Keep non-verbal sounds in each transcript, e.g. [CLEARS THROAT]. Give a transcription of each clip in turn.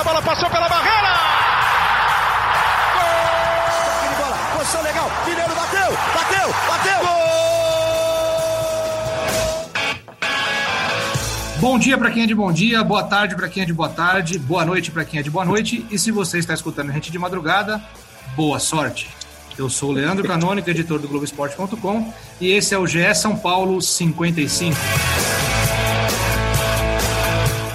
a bola passou pela barreira! Gol! de bola, posição legal, Mineiro bateu, bateu, bateu! Gol! Bom dia para quem é de bom dia, boa tarde para quem é de boa tarde, boa noite para quem é de boa noite. E se você está escutando a gente de madrugada, boa sorte. Eu sou o Leandro Canônico, editor do Globoesporte.com, e esse é o GE São Paulo 55.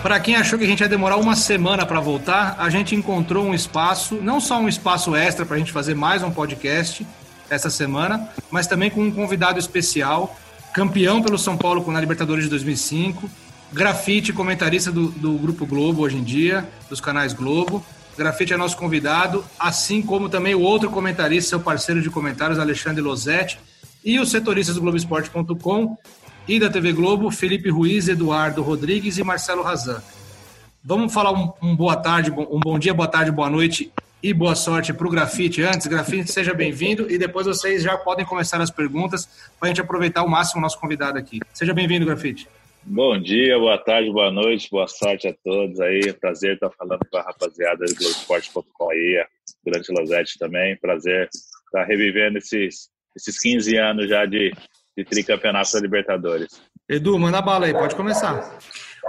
Para quem achou que a gente ia demorar uma semana para voltar, a gente encontrou um espaço, não só um espaço extra para a gente fazer mais um podcast essa semana, mas também com um convidado especial, campeão pelo São Paulo na Libertadores de 2005, grafite, comentarista do, do Grupo Globo hoje em dia, dos canais Globo. Grafite é nosso convidado, assim como também o outro comentarista, seu parceiro de comentários, Alexandre Losetti, e os setoristas do Globoesporte.com, e da TV Globo, Felipe Ruiz, Eduardo Rodrigues e Marcelo Razan. Vamos falar um, um, boa tarde, um bom dia, boa tarde, boa noite e boa sorte para o Grafite antes. Grafite, seja bem-vindo e depois vocês já podem começar as perguntas para a gente aproveitar ao máximo o nosso convidado aqui. Seja bem-vindo, Grafite. Bom dia, boa tarde, boa noite, boa sorte a todos aí. Prazer estar falando com a rapaziada do Globoesporte.com aí, durante Losete também. Prazer estar revivendo esses, esses 15 anos já de, de tricampeonato da Libertadores. Edu, manda bala aí, pode começar.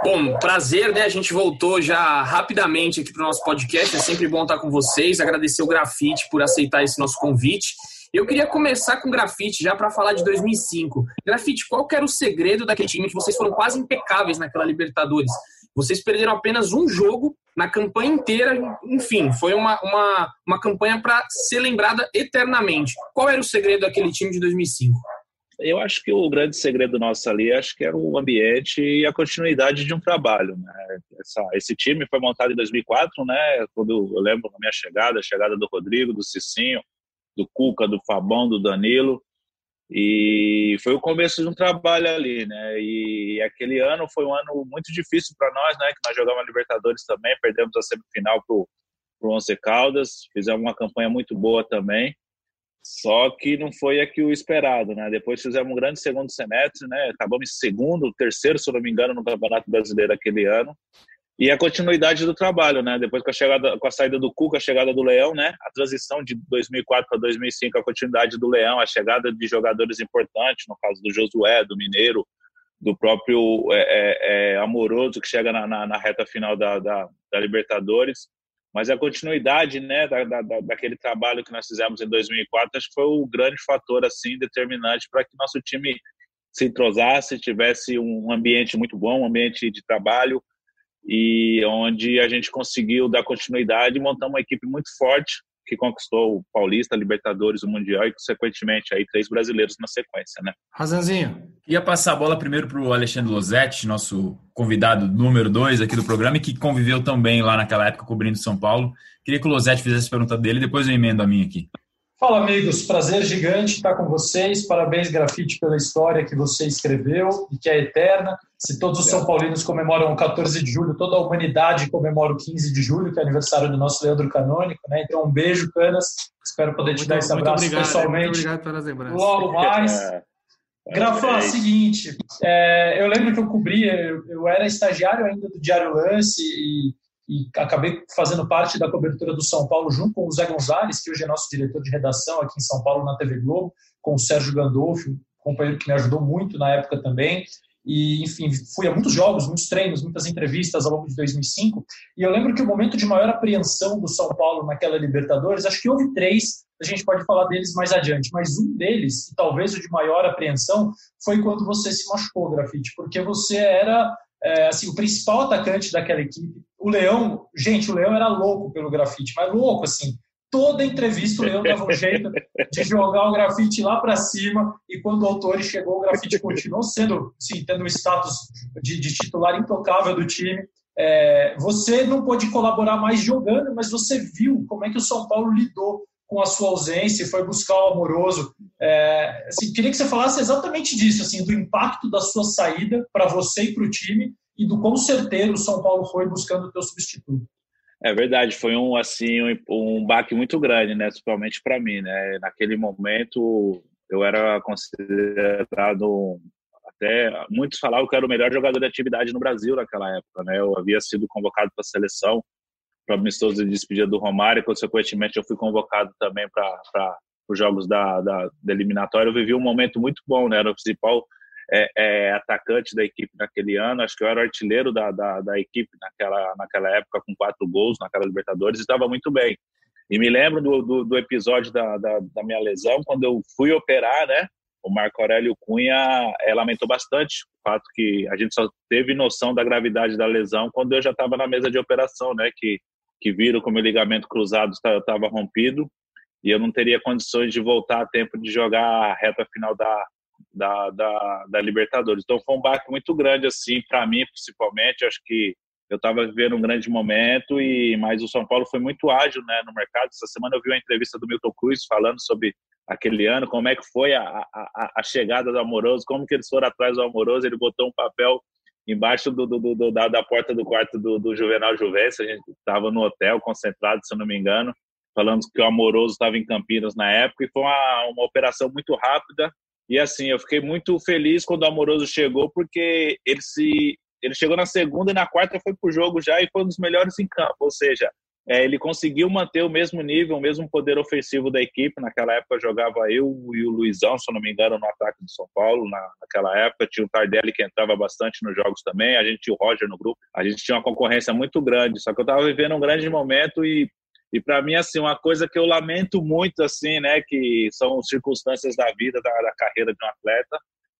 Bom, prazer, né? A gente voltou já rapidamente aqui para o nosso podcast. É sempre bom estar com vocês. Agradecer o Grafite por aceitar esse nosso convite. Eu queria começar com grafite já para falar de 2005. Grafite, qual era o segredo daquele time que vocês foram quase impecáveis naquela Libertadores? Vocês perderam apenas um jogo na campanha inteira, enfim, foi uma, uma, uma campanha para ser lembrada eternamente. Qual era o segredo daquele time de 2005? Eu acho que o grande segredo nosso ali, acho que era o ambiente e a continuidade de um trabalho. Né? Essa, esse time foi montado em 2004, né? Quando eu lembro da minha chegada, a chegada do Rodrigo, do Cicinho, do Cuca, do Fabão, do Danilo. E foi o começo de um trabalho ali, né? E aquele ano foi um ano muito difícil para nós, né? Que nós jogamos a Libertadores também, perdemos a semifinal pro pro Once Caldas, fizemos uma campanha muito boa também. Só que não foi aqui o esperado, né? Depois fizemos um grande segundo semestre, né? Acabamos em segundo, terceiro, se não me engano, no Campeonato Brasileiro aquele ano. E a continuidade do trabalho, né? Depois com a chegada, com a saída do Cuca, a chegada do Leão, né? A transição de 2004 para 2005, a continuidade do Leão, a chegada de jogadores importantes, no caso do Josué, do Mineiro, do próprio é, é, é Amoroso que chega na, na, na reta final da, da, da, Libertadores. Mas a continuidade, né? Da, da, daquele trabalho que nós fizemos em 2004, acho que foi o grande fator assim determinante para que nosso time se entrosasse, tivesse um ambiente muito bom, um ambiente de trabalho e onde a gente conseguiu dar continuidade e montar uma equipe muito forte que conquistou o Paulista, Libertadores, o Mundial e, consequentemente, aí três brasileiros na sequência, né? Razanzinho. Ia passar a bola primeiro para o Alexandre Losetti, nosso convidado número dois aqui do programa e que conviveu também lá naquela época cobrindo São Paulo. Queria que o Losetti fizesse a pergunta dele, depois eu emendo a minha aqui. Fala, amigos. Prazer gigante estar com vocês. Parabéns, Grafite, pela história que você escreveu e que é eterna. Se todos os São Paulinos comemoram o 14 de julho, toda a humanidade comemora o 15 de julho, que é aniversário do nosso Leandro Canônico. Né? Então, um beijo, Canas. Espero poder te dar esse abraço obrigado, pessoalmente. Muito obrigado pelas lembranças. Logo mais. [LAUGHS] Grafão, é seguinte, é, eu lembro que eu cobria, eu, eu era estagiário ainda do Diário Lance e e acabei fazendo parte da cobertura do São Paulo junto com o Zé Gonzalez, que hoje é nosso diretor de redação aqui em São Paulo na TV Globo, com o Sérgio Gandolfo, companheiro que me ajudou muito na época também. E, enfim, fui a muitos jogos, muitos treinos, muitas entrevistas ao longo de 2005. E eu lembro que o momento de maior apreensão do São Paulo naquela Libertadores, acho que houve três, a gente pode falar deles mais adiante, mas um deles, e talvez o de maior apreensão, foi quando você se machucou, Grafite, porque você era é, assim, o principal atacante daquela equipe. O Leão, gente, o Leão era louco pelo grafite, mas louco, assim. Toda entrevista o Leão dava um jeito de jogar o grafite lá para cima e quando o autor chegou, o grafite continuou sendo, sim, tendo um status de, de titular intocável do time. É, você não pôde colaborar mais jogando, mas você viu como é que o São Paulo lidou com a sua ausência e foi buscar o amoroso. É, assim, queria que você falasse exatamente disso, assim, do impacto da sua saída para você e para o time e do quão certeiro o São Paulo foi buscando o teu substituto. É verdade, foi um assim um, um baque muito grande, né, principalmente para mim, né. Naquele momento eu era considerado até muitos falavam que eu era o melhor jogador de atividade no Brasil naquela época, né. Eu havia sido convocado para a seleção para amistoso de despedida do Romário, consequentemente eu fui convocado também para os jogos da, da, da, eliminatória. Eu vivi um momento muito bom, né? Era o principal é, é, atacante da equipe naquele ano, acho que eu era artilheiro da, da, da equipe naquela, naquela época, com quatro gols naquela Libertadores, e estava muito bem. E me lembro do, do, do episódio da, da, da, minha lesão, quando eu fui operar, né? O Marco Aurélio Cunha é, lamentou bastante o fato que a gente só teve noção da gravidade da lesão quando eu já estava na mesa de operação, né? Que que viram que o meu ligamento cruzado estava rompido e eu não teria condições de voltar a tempo de jogar a reta final da, da, da, da Libertadores. Então foi um baque muito grande assim para mim, principalmente. Acho que eu estava vivendo um grande momento e mas o São Paulo foi muito ágil, né, no mercado. Essa semana eu vi uma entrevista do Milton Cruz falando sobre aquele ano, como é que foi a, a, a chegada do Amoroso, como que eles foram atrás do Amoroso. Ele botou um papel embaixo do, do, do, da, da, porta do quarto do, do Juvenal Juvencio, a gente estava no hotel, concentrado, se eu não me engano, falando que o Amoroso estava em Campinas na época, e foi uma, uma operação muito rápida, e assim, eu fiquei muito feliz quando o Amoroso chegou, porque ele se ele chegou na segunda e na quarta foi pro jogo já e foi um dos melhores em campo, ou seja, é, ele conseguiu manter o mesmo nível, o mesmo poder ofensivo da equipe. Naquela época jogava eu e o Luizão, se não me engano, no ataque do São Paulo. Na, naquela época tinha o Tardelli que entrava bastante nos jogos também. A gente tinha o Roger no grupo. A gente tinha uma concorrência muito grande. Só que eu estava vivendo um grande momento e e para mim assim uma coisa que eu lamento muito assim, né, que são circunstâncias da vida da, da carreira de um atleta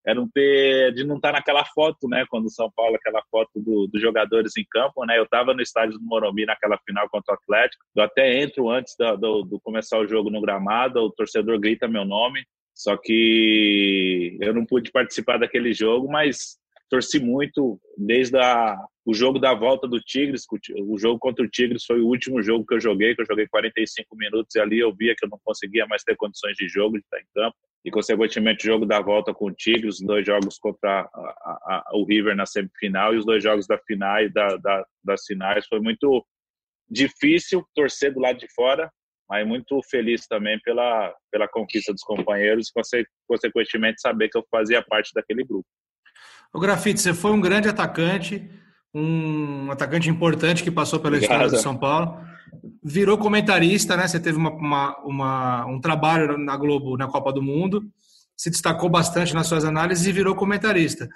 é não ter de não estar tá naquela foto, né? Quando o São Paulo aquela foto do, dos jogadores em campo, né? Eu estava no estádio do Morumbi naquela final contra o Atlético. Eu até entro antes do, do, do, começar o jogo no gramado, o torcedor grita meu nome. Só que eu não pude participar daquele jogo, mas torci muito desde a, o jogo da volta do Tigres. O jogo contra o Tigres foi o último jogo que eu joguei, que eu joguei 45 minutos e ali eu via que eu não conseguia mais ter condições de jogo, de estar em campo. E, consequentemente, o jogo da volta com o Tigres, os dois jogos contra a, a, a, o River na semifinal e os dois jogos da final e da, da, das finais. Foi muito difícil torcer do lado de fora, mas muito feliz também pela, pela conquista dos companheiros e, consequentemente, saber que eu fazia parte daquele grupo. O Grafite, você foi um grande atacante, um atacante importante que passou pela Obrigado. história do São Paulo. Virou comentarista, né? Você teve uma, uma, uma, um trabalho na Globo na Copa do Mundo, se destacou bastante nas suas análises e virou comentarista.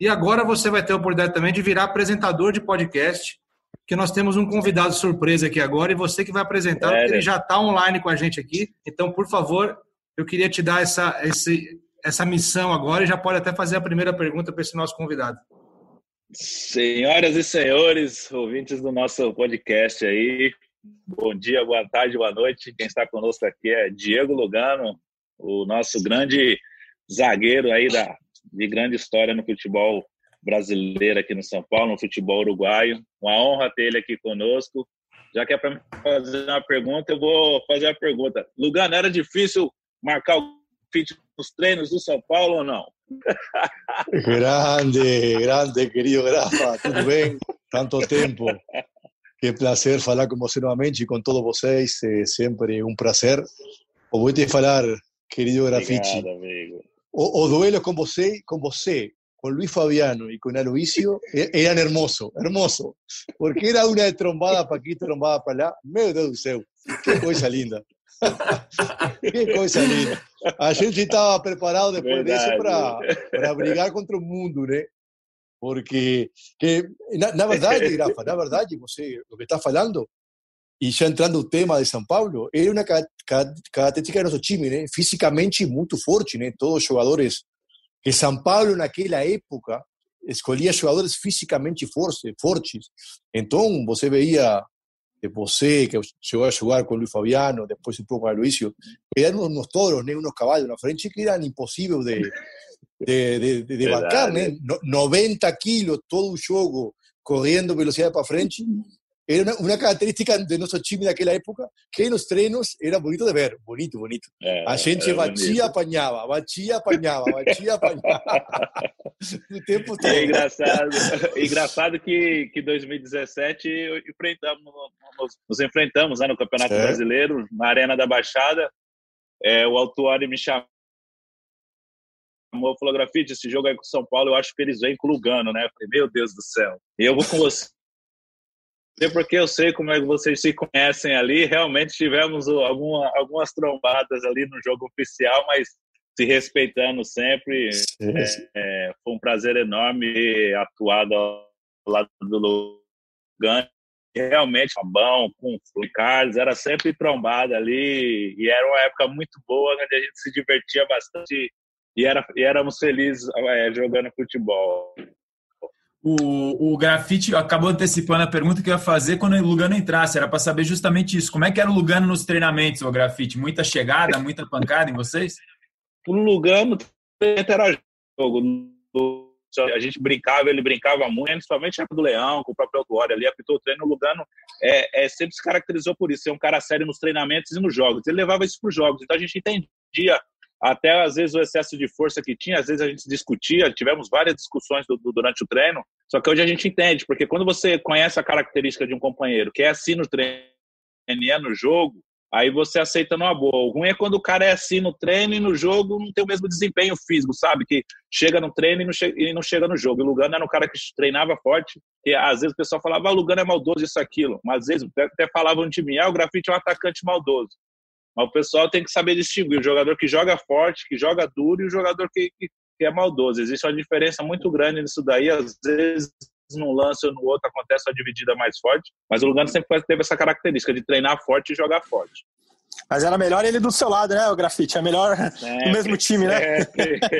E agora você vai ter a oportunidade também de virar apresentador de podcast, que nós temos um convidado surpresa aqui agora e você que vai apresentar, é, ele já está online com a gente aqui. Então, por favor, eu queria te dar essa, esse, essa missão agora e já pode até fazer a primeira pergunta para esse nosso convidado. Senhoras e senhores, ouvintes do nosso podcast aí, bom dia, boa tarde, boa noite. Quem está conosco aqui é Diego Lugano, o nosso grande zagueiro aí da, de grande história no futebol brasileiro aqui no São Paulo, no futebol uruguaio. Uma honra ter ele aqui conosco. Já que é para fazer uma pergunta, eu vou fazer a pergunta. Lugano, era difícil marcar o fit nos treinos do São Paulo ou não? [LAUGHS] Grande, grande, querido Grafa, tudo bem? Tanto tempo. Que prazer falar com você novamente e com todos vocês, é sempre um prazer. Eu vou te falar, querido Grafite, o, o, duelo com você, com você, com Luis Fabiano e com Aloisio, eram hermoso, hermoso, porque era uma trombada para aqui, trombada para lá, meu Deus do céu, que coisa linda. [LAUGHS] que coisa linda. A gente estava preparado depois Verdade. disso para brigar contra o mundo, né? Porque, que, na, na verdade, Rafa, na verdade, você, o que está falando, e já entrando no tema de São Paulo, era uma característica do nosso time, né? Fisicamente muito forte, né? Todos os jogadores que São Paulo naquela época escolhia jogadores fisicamente fortes, fortes. Então, você veia de você, que llegó a jugar con Luis Fabiano, después un poco a Luisio, eran unos toros, unos caballos en la frente que eran imposibles de, de, de, de, de [LAUGHS] bancar, 90 kilos, todo un juego, corriendo velocidad para frente, era una, característica de nuestro time daquela época, que nos treinos era bonito de ver, bonito, bonito. É, a gente batia, apanhava, batia, apanhava, batia, apanhava. [LAUGHS] o tempo todo. É engraçado, é engraçado que, que 2017 enfrentamos, nos, nos enfrentamos né, no Campeonato é. Brasileiro, na Arena da Baixada. É, o Altuari me chamou falou, Grafite, esse jogo aí com o São Paulo, eu acho que eles vêm com o Lugano, né? Eu falei, meu Deus do céu. Eu vou com você porque eu sei como é que vocês se conhecem ali. Realmente tivemos alguma, algumas trombadas ali no jogo oficial, mas se respeitando sempre. É, é, foi um prazer enorme atuar ao lado do Lugano. Realmente, bom, com o Carlos, era sempre trombada ali. E era uma época muito boa, onde a gente se divertia bastante e, era, e éramos felizes é, jogando futebol. O, o Grafite acabou antecipando a pergunta que eu ia fazer quando o Lugano entrasse. Era para saber justamente isso. Como é que era o Lugano nos treinamentos, o Grafite? Muita chegada, muita pancada em vocês? O Lugano era jogo. A gente brincava, ele brincava muito, principalmente do Leão, com o próprio Autuori ali, apitou o treino. O Lugano é, é, sempre se caracterizou por isso, ser um cara sério nos treinamentos e nos jogos. Ele levava isso para os jogos. Então a gente entendia até às vezes o excesso de força que tinha, às vezes a gente discutia, tivemos várias discussões do, do, durante o treino, só que hoje a gente entende, porque quando você conhece a característica de um companheiro, que é assim no treino e é no jogo, aí você aceita numa boa. O ruim é quando o cara é assim no treino e no jogo não tem o mesmo desempenho físico, sabe? Que chega no treino e não chega, e não chega no jogo. O Lugano era um cara que treinava forte, e às vezes o pessoal falava, ah, o Lugano é maldoso, isso, aquilo. Mas às vezes até falavam de mim, ah, o Grafite é um atacante maldoso. Mas o pessoal tem que saber distinguir o jogador que joga forte, que joga duro, e o jogador que, que, que é maldoso. Existe uma diferença muito grande nisso daí. Às vezes, num lance ou no outro, acontece a dividida mais forte. Mas o Lugano sempre teve essa característica de treinar forte e jogar forte. Mas era melhor ele do seu lado, né, o Grafite? É melhor [LAUGHS] no mesmo time, né?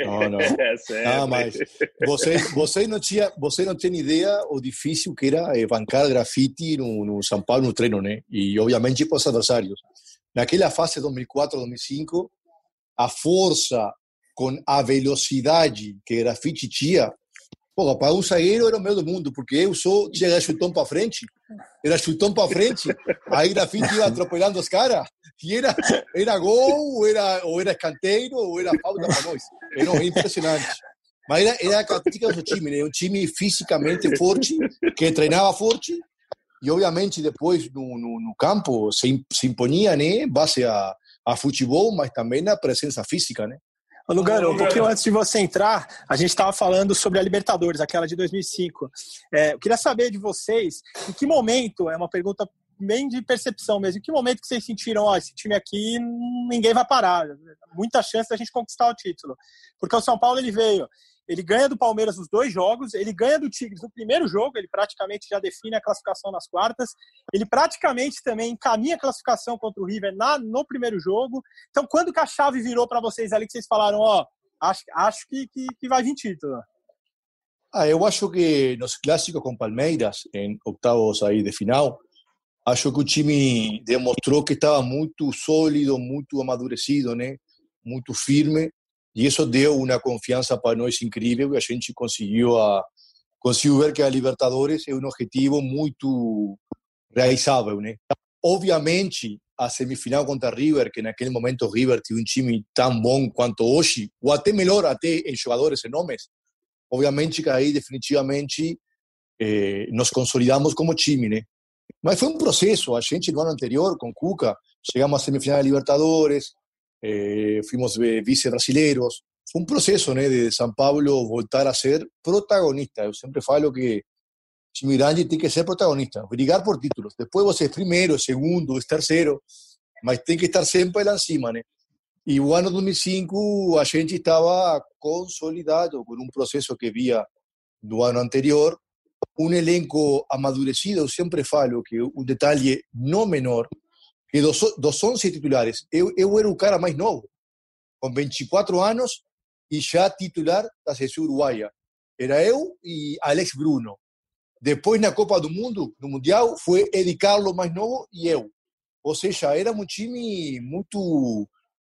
Não, não. [LAUGHS] É, não mas você, você, não tinha, você não tinha ideia o difícil que era bancar grafite no, no São Paulo no treino, né? E obviamente com os adversários. naquela fase 2004-2005, a força com a velocidade que Grafite tinha, Pô, para um zagueiro era o meio do mundo, porque eu só tinha chutão para frente, era chutão para frente, aí Grafite ia atropelando os caras, e era, era gol, ou era, ou era escanteio, ou era falta para nós. Era impressionante. Mas era, era a característica do time, né? um time fisicamente forte, que treinava forte, e obviamente depois no, no, no campo se, se imponia né base a, a futebol mas também na presença física né Lugano, um pouquinho antes de você entrar, a gente estava falando sobre a Libertadores, aquela de 2005. É, eu queria saber de vocês, em que momento, é uma pergunta bem de percepção mesmo, em que momento que vocês sentiram, ó, esse time aqui ninguém vai parar, muita chance da gente conquistar o título. Porque o São Paulo ele veio ele ganha do Palmeiras os dois jogos, ele ganha do Tigres no primeiro jogo, ele praticamente já define a classificação nas quartas, ele praticamente também encaminha a classificação contra o River na, no primeiro jogo. Então, quando que a chave virou para vocês ali, que vocês falaram, ó, acho, acho que, que, que vai vir título? Ah, eu acho que nos clássicos com Palmeiras, em octavos aí de final, acho que o time demonstrou que estava muito sólido, muito amadurecido, né? muito firme e isso deu uma confiança para nós incrível e a gente conseguiu a conseguiu ver que a Libertadores é um objetivo muito realizável, né? Obviamente, a semifinal contra River, que naquele momento o River tinha um time tão bom quanto hoje, ou até melhor, até em jogadores e nomes, obviamente que aí definitivamente eh, nos consolidamos como time, né? Mas foi um processo, a gente no ano anterior, com Cuca, chegamos à semifinal da Libertadores, eh, fuimos vice-brasileiros. Fue un proceso ¿no? de San Pablo voltar a ser protagonista. Yo siempre falo que Chimirangi tiene que ser protagonista, brigar por títulos. Después vos es primero, segundo, es tercero, mas tiene que estar siempre lá cima, ¿no? Y o ano 2005 a gente estaba consolidado con un proceso que vía do ano anterior, un elenco amadurecido, siempre falo que un detalle no menor que dos, dos 11 titulares, eu, eu era o cara mais novo, com 24 anos e já titular da seleção uruguaia. Era eu e Alex Bruno. Depois, na Copa do Mundo, no Mundial, foi Edi Carlos mais novo e eu. Ou seja, era um time muito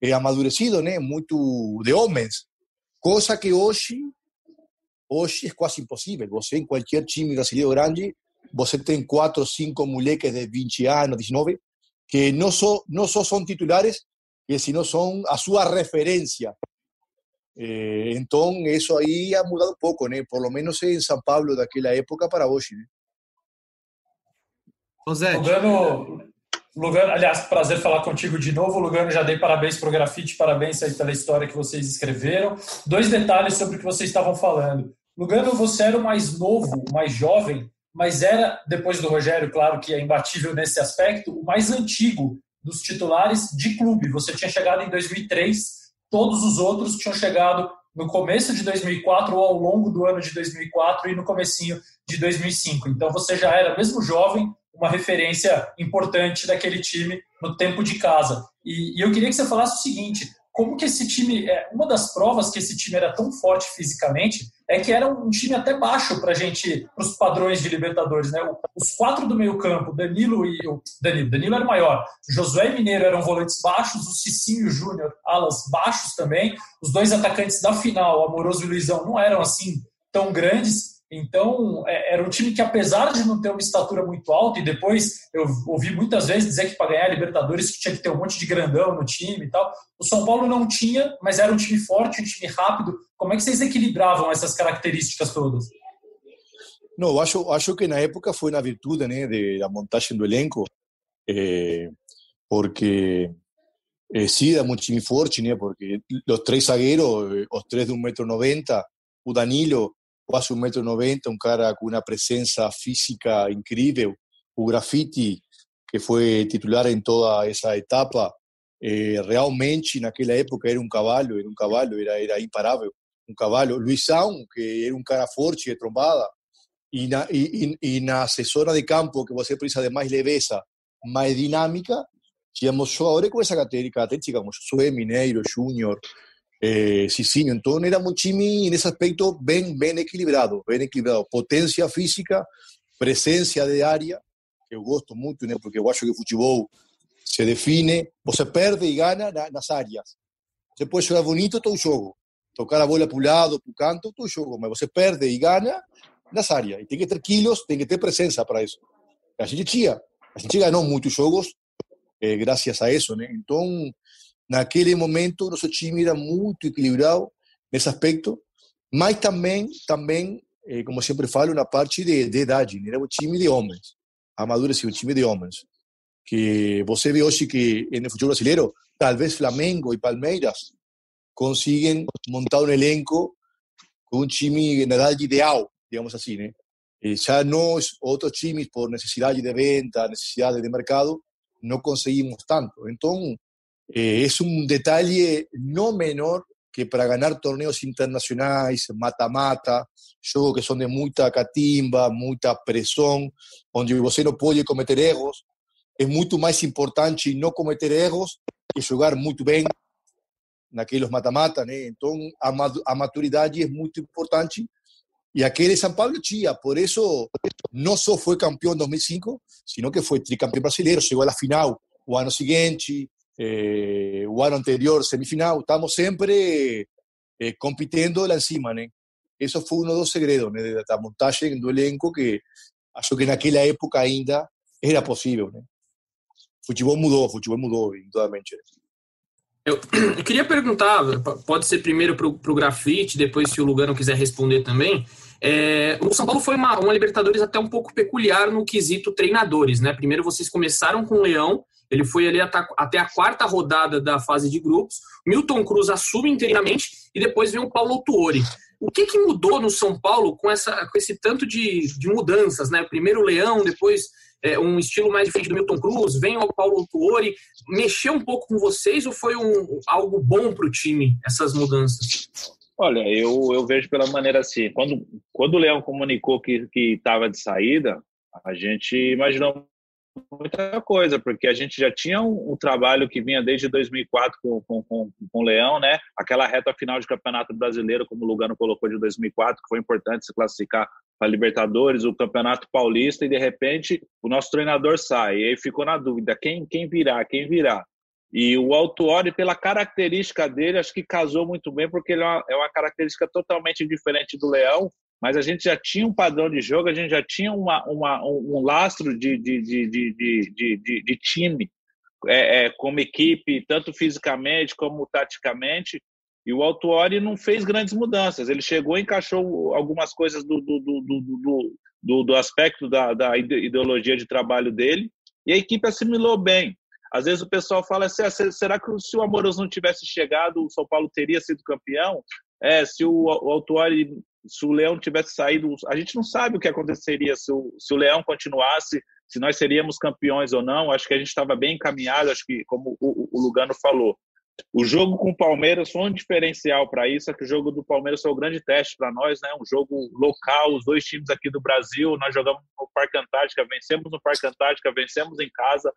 eh, amadurecido, né? muito de homens. Coisa que hoje, hoje é quase impossível. Você, em qualquer time brasileiro grande, você tem quatro, cinco moleques de 20 anos, 19, que no, so, no so son titulares, que sino son a su referencia. Eh, entonces, eso ahí ha mudado un poco, ¿no? por lo menos en São Paulo daquela época para hoje. Né? Lugano, Lugano, aliás, prazer falar contigo de novo. Lugano, já dei parabéns para o grafite, parabéns aí pela história que vocês escreveram. Dois detalhes sobre o que vocês estavam falando. Lugano, você era o mais novo, o mais jovem mas era, depois do Rogério, claro que é imbatível nesse aspecto, o mais antigo dos titulares de clube. Você tinha chegado em 2003, todos os outros tinham chegado no começo de 2004 ou ao longo do ano de 2004 e no comecinho de 2005. Então você já era, mesmo jovem, uma referência importante daquele time no tempo de casa. E, e, eu queria que você falasse o seguinte: como que esse time, é, uma das provas que esse time era tão forte fisicamente é que era um time até baixo para gente, para os padrões de Libertadores, né? Os quatro do meio campo, Danilo e o Danilo, Danilo era maior, Josué e Mineiro eram volantes baixos, o Cicinho Júnior alas baixos também, os dois atacantes da final, Amoroso e Luizão, não eram assim tão grandes então, é, era um time que, apesar de não ter uma estatura muito alta, e depois eu ouvi muitas vezes dizer que para ganhar a Libertadores tinha que ter um monte de grandão no time e tal. O São Paulo não tinha, mas era um time forte, um time rápido. Como é que vocês equilibravam essas características todas? Não, acho, acho que na época foi na virtude né, de, da montagem do elenco, eh, porque eh, sí, era um time forte, né, porque os três zagueiros, os três de 1,90m, o Danilo, quase un metro noventa, un cara con una presencia física increíble. O Graffiti, que fue titular en toda esa etapa, realmente en aquella época era un caballo, era un caballo, era, era imparable, un caballo. Luisão, que era un cara fuerte de trombada, y na, y, y, na asesora de campo, que você precisa de más leveza, más dinámica, tínhamos jogadores com essa característica, como Josué Mineiro, Júnior, eh, Cicinho. Então era um time nesse aspecto bem, bem equilibrado, bem equilibrado. Potência física, presença de área, que eu gosto muito, né? porque eu acho que o se define, você perde e ganha nas áreas. Você pode jogar bonito todo o jogo, tocar a bola para o lado, para o canto, todo o jogo, mas você perde e ganha nas áreas. E tem que ter quilos, tem que ter presença para isso. A gente tinha, a gente ganhou muitos jogos eh, a isso, né? Então, naquele momento nosso time era muito equilibrado nesse aspecto, mas também, também eh, como sempre falo, na parte de, de idade. Era um time de homens, amadurecido, um time de homens. Que você vê hoje que no futebol brasileiro, talvez Flamengo e Palmeiras conseguem montar um elenco com um time na idade ideal, digamos assim, né? E já nós, outros times, por necessidade de venta, necessidade de mercado, não conseguimos tanto. Então, eh, es un detalle no menor que para ganar torneos internacionales, mata-mata, juegos que son de mucha catimba, mucha presión, donde você no puede cometer erros, es mucho más importante no cometer erros que jugar muito bem naqueles mata-mata, né? Então a, maturidade é muito importante. E aquele São Paulo tinha, por isso não só foi campeão em 2005, sino que foi tricampeão brasileiro, chegou à final o ano seguinte, eh, o ano anterior, semifinal, estamos sempre eh, lá em cima, né? Isso foi um dos segredos né, da montagem do elenco que acho que naquela época ainda era possível, né? O futebol mudou, o futebol mudou, indudablemente. Eu, [CLEARS THROAT] eu queria perguntar, pode ser primeiro para o grafite, depois se o Lugano quiser responder também. É, o São Paulo foi uma, uma Libertadores até um pouco peculiar no quesito treinadores, né? Primeiro vocês começaram com o Leão, ele foi ali até a quarta rodada da fase de grupos. Milton Cruz assume inteiramente e depois vem o Paulo Tuori. O que, que mudou no São Paulo com, essa, com esse tanto de, de mudanças? Né? Primeiro o Leão, depois é, um estilo mais diferente do Milton Cruz, vem o Paulo Tuori. Mexeu um pouco com vocês ou foi um, algo bom para o time, essas mudanças? Olha, eu, eu vejo pela maneira assim, quando, quando o Leão comunicou que estava de saída, a gente imaginou muita coisa, porque a gente já tinha um, um trabalho que vinha desde 2004 com, com, com, com, o Leão, né? Aquela reta final de Campeonato Brasileiro, como o Lugano colocou de 2004, que foi importante se classificar para Libertadores, o Campeonato Paulista, e de repente o nosso treinador sai. E aí ficou na dúvida: quem, quem virá, quem virá? E o Altuori, pela característica dele, acho que casou muito bem, porque ele é uma, é uma característica totalmente diferente do Leão, mas a gente já tinha um padrão de jogo, a gente já tinha uma, uma um lastro de, de, de, de, de, de time é, é, como equipe, tanto fisicamente como taticamente, e o Altuori não fez grandes mudanças. Ele chegou e encaixou algumas coisas do, do, do, do, do aspecto da, da, ideologia de trabalho dele, e a equipe assimilou bem. Às vezes o pessoal fala assim: ah, será que se o Amoroso não tivesse chegado, o São Paulo teria sido campeão? É, se o, o Altuori se o Leão tivesse saído, a gente não sabe o que aconteceria se o, se o Leão continuasse, se nós seríamos campeões ou não. Acho que a gente estava bem encaminhado, acho que, como o, o Lugano falou, o jogo com o Palmeiras foi um diferencial para isso, é que o jogo do Palmeiras foi um grande teste para nós, né? Um jogo local, os dois times aqui do Brasil, nós jogamos no Parque Antártica, vencemos no Parque Antártica, vencemos em casa,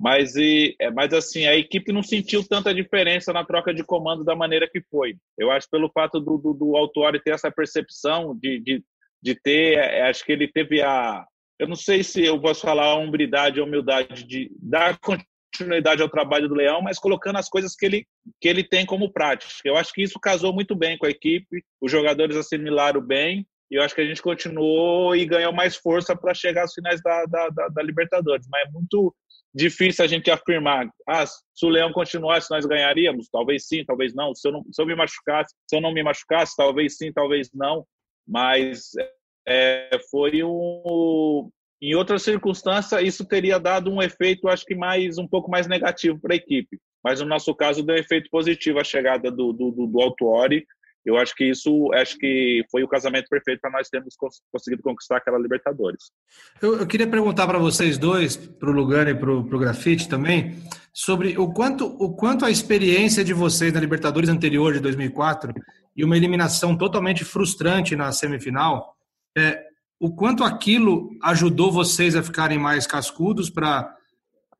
mas, e, é, mas assim, a equipe não sentiu tanta diferença na troca de comando da maneira que foi. Eu acho pelo fato do, do, do Autuori ter essa percepção de, de, de ter, é, acho que ele teve a, eu não sei se eu posso falar a humildade, a humildade de dar continuidade ao trabalho do Leão, mas colocando as coisas que ele, que ele tem como prática. Eu acho que isso casou muito bem com a equipe, os jogadores assimilaram bem, e eu acho que a gente continuou e ganhou mais força para chegar às finais da, da, da, da Libertadores. Mas é muito difícil a gente afirmar, ah, se o Leão continuasse, nós ganharíamos? Talvez sim, talvez não. Se eu, não, se eu me machucasse, se eu não me machucasse, talvez sim, talvez não. Mas é, foi um... Em outras circunstâncias, isso teria dado um efeito, acho que mais um pouco mais negativo para a equipe. Mas no nosso caso, deu um efeito positivo a chegada do, do, do, do Autuori eu acho que isso acho que foi o casamento perfeito para nós termos conseguido conquistar aquela Libertadores. Eu, eu queria perguntar para vocês dois, para o Lugano e para o Grafite também, sobre o quanto, o quanto a experiência de vocês na Libertadores anterior de 2004 e uma eliminação totalmente frustrante na semifinal, é, o quanto aquilo ajudou vocês a ficarem mais cascudos para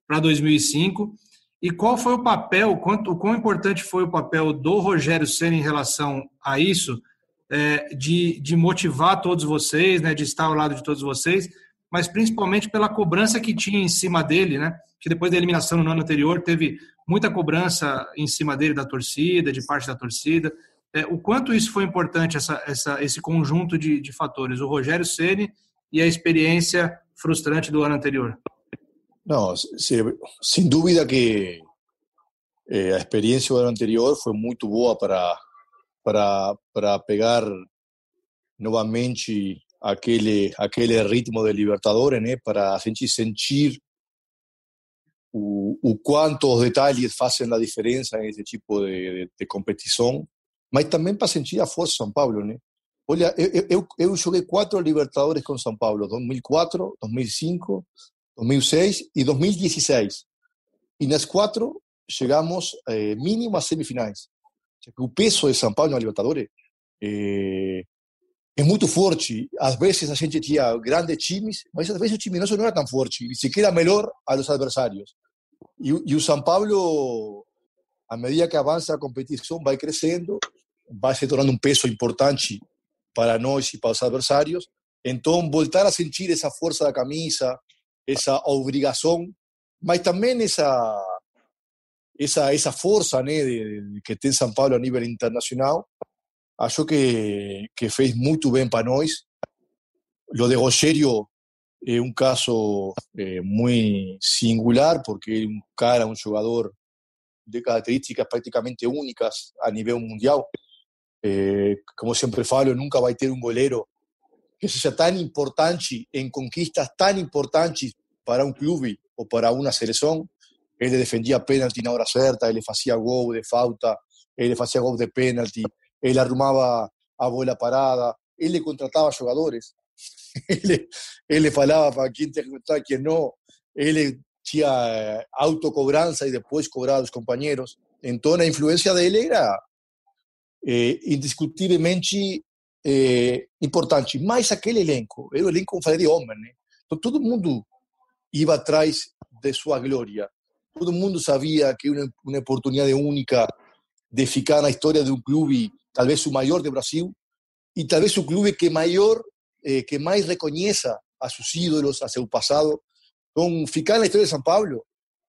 2005 e qual foi o papel, quanto, o quão importante foi o papel do Rogério Senna em relação a isso, é, de, de motivar todos vocês, né, de estar ao lado de todos vocês, mas principalmente pela cobrança que tinha em cima dele, né, que depois da eliminação no ano anterior teve muita cobrança em cima dele da torcida, de parte da torcida. É, o quanto isso foi importante, essa, essa, esse conjunto de, de fatores, o Rogério Ceni e a experiência frustrante do ano anterior? No, sin duda que eh, la experiencia del anterior fue muy boa para, para, para pegar nuevamente aquel, aquel ritmo de Libertadores, ¿eh? para sentir, sentir o, o quantos detalles hacen la diferencia en ese tipo de, de, competición, pero también para sentir a fuerza São Paulo, ¿eh? Olha, eu, eu, eu cuatro Libertadores con São Paulo, 2004, 2005, 2006 y 2016. Y en las cuatro llegamos eh, mínimo a semifinales. O peso de São Paulo na Libertadores eh, é muito forte. Às vezes a gente tinha grandes times, mas às vezes o time nosso não era tão forte, ni siquiera melhor a los adversarios. E, e o São Paulo, a medida que avança a competição, vai crescendo, vai se tornando um peso importante para nós e para os adversários. Então, voltar a sentir essa força da camisa, esa obligación, pero también esa, esa, esa fuerza né, de, que tem São Paulo a nivel internacional, acho que, que fez muito bem para nós. Lo de Rogério es un caso eh, muy singular, porque es un cara, de características prácticamente únicas a nivel mundial. Eh, como siempre falo, nunca va a tener un golero que seja tão importante em conquistas tão importantes para um clube ou para uma seleção. Ele defendia pênalti na hora certa, ele fazia gol de falta, ele fazia gol de pênalti, ele arrumava a bola parada, ele contratava jogadores, ele, [LAUGHS] ele falava para quem contratar, quem não, ele tinha eh, autocobrança e depois cobrava os companheiros. Então a influência dele era eh, indiscutivelmente eh, importante, mas aquele elenco, era o elenco, como falei, de homem, né? Então todo mundo ia atrás de sua glória. Todo mundo sabia que uma, uma oportunidade única de ficar na história de um clube, talvez o maior do Brasil, e talvez o clube que maior, eh, que mais reconheça a seus ídolos, a seu passado. Então, ficar na história de São Paulo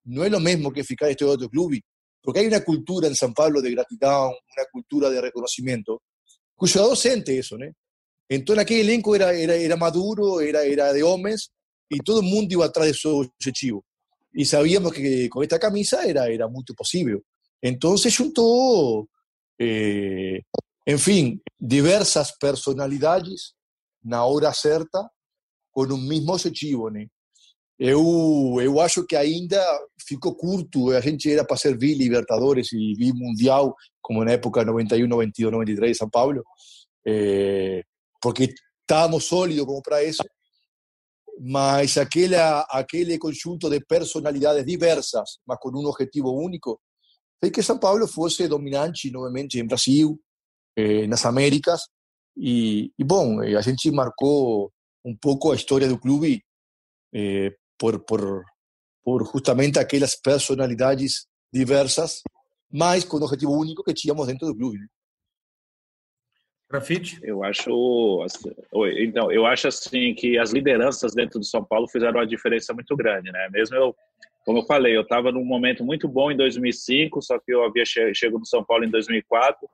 não é o mesmo que ficar na história de outro clube, porque há uma cultura em São Paulo de gratidão, uma cultura de reconhecimento, o jugador sente eso, ¿no? Entonces aquel elenco era, era, era maduro, era, era de hombres y todo el mundo iba atrás de su objetivo. Y sabíamos que con esta camisa era, era muy posible. Entonces juntó, eh, en fin, diversas personalidades na hora certa com um mesmo objetivo, né? Eu, eu acho que ainda ficou curto, a gente era para ser vi Libertadores e vi Mundial, como na época 91, 92, 93 São Paulo, eh, porque estamos sólidos como para isso, mas aquela, aquele conjunto de personalidades diversas, mas com um objetivo único, fez que São Paulo fosse dominante novamente em Brasil, eh, nas Américas, e, e, bom, a gente marcou um pouco a história do clube eh, por, por, por justamente aquelas personalidades diversas, mas com o objetivo único que tínhamos dentro do clube. Né? Grafite? Eu acho. Assim, então, eu acho assim que as lideranças dentro do São Paulo fizeram uma diferença muito grande, né? Mesmo eu, como eu falei, eu estava num momento muito bom em 2005, só que eu havia che chego no São Paulo em 2004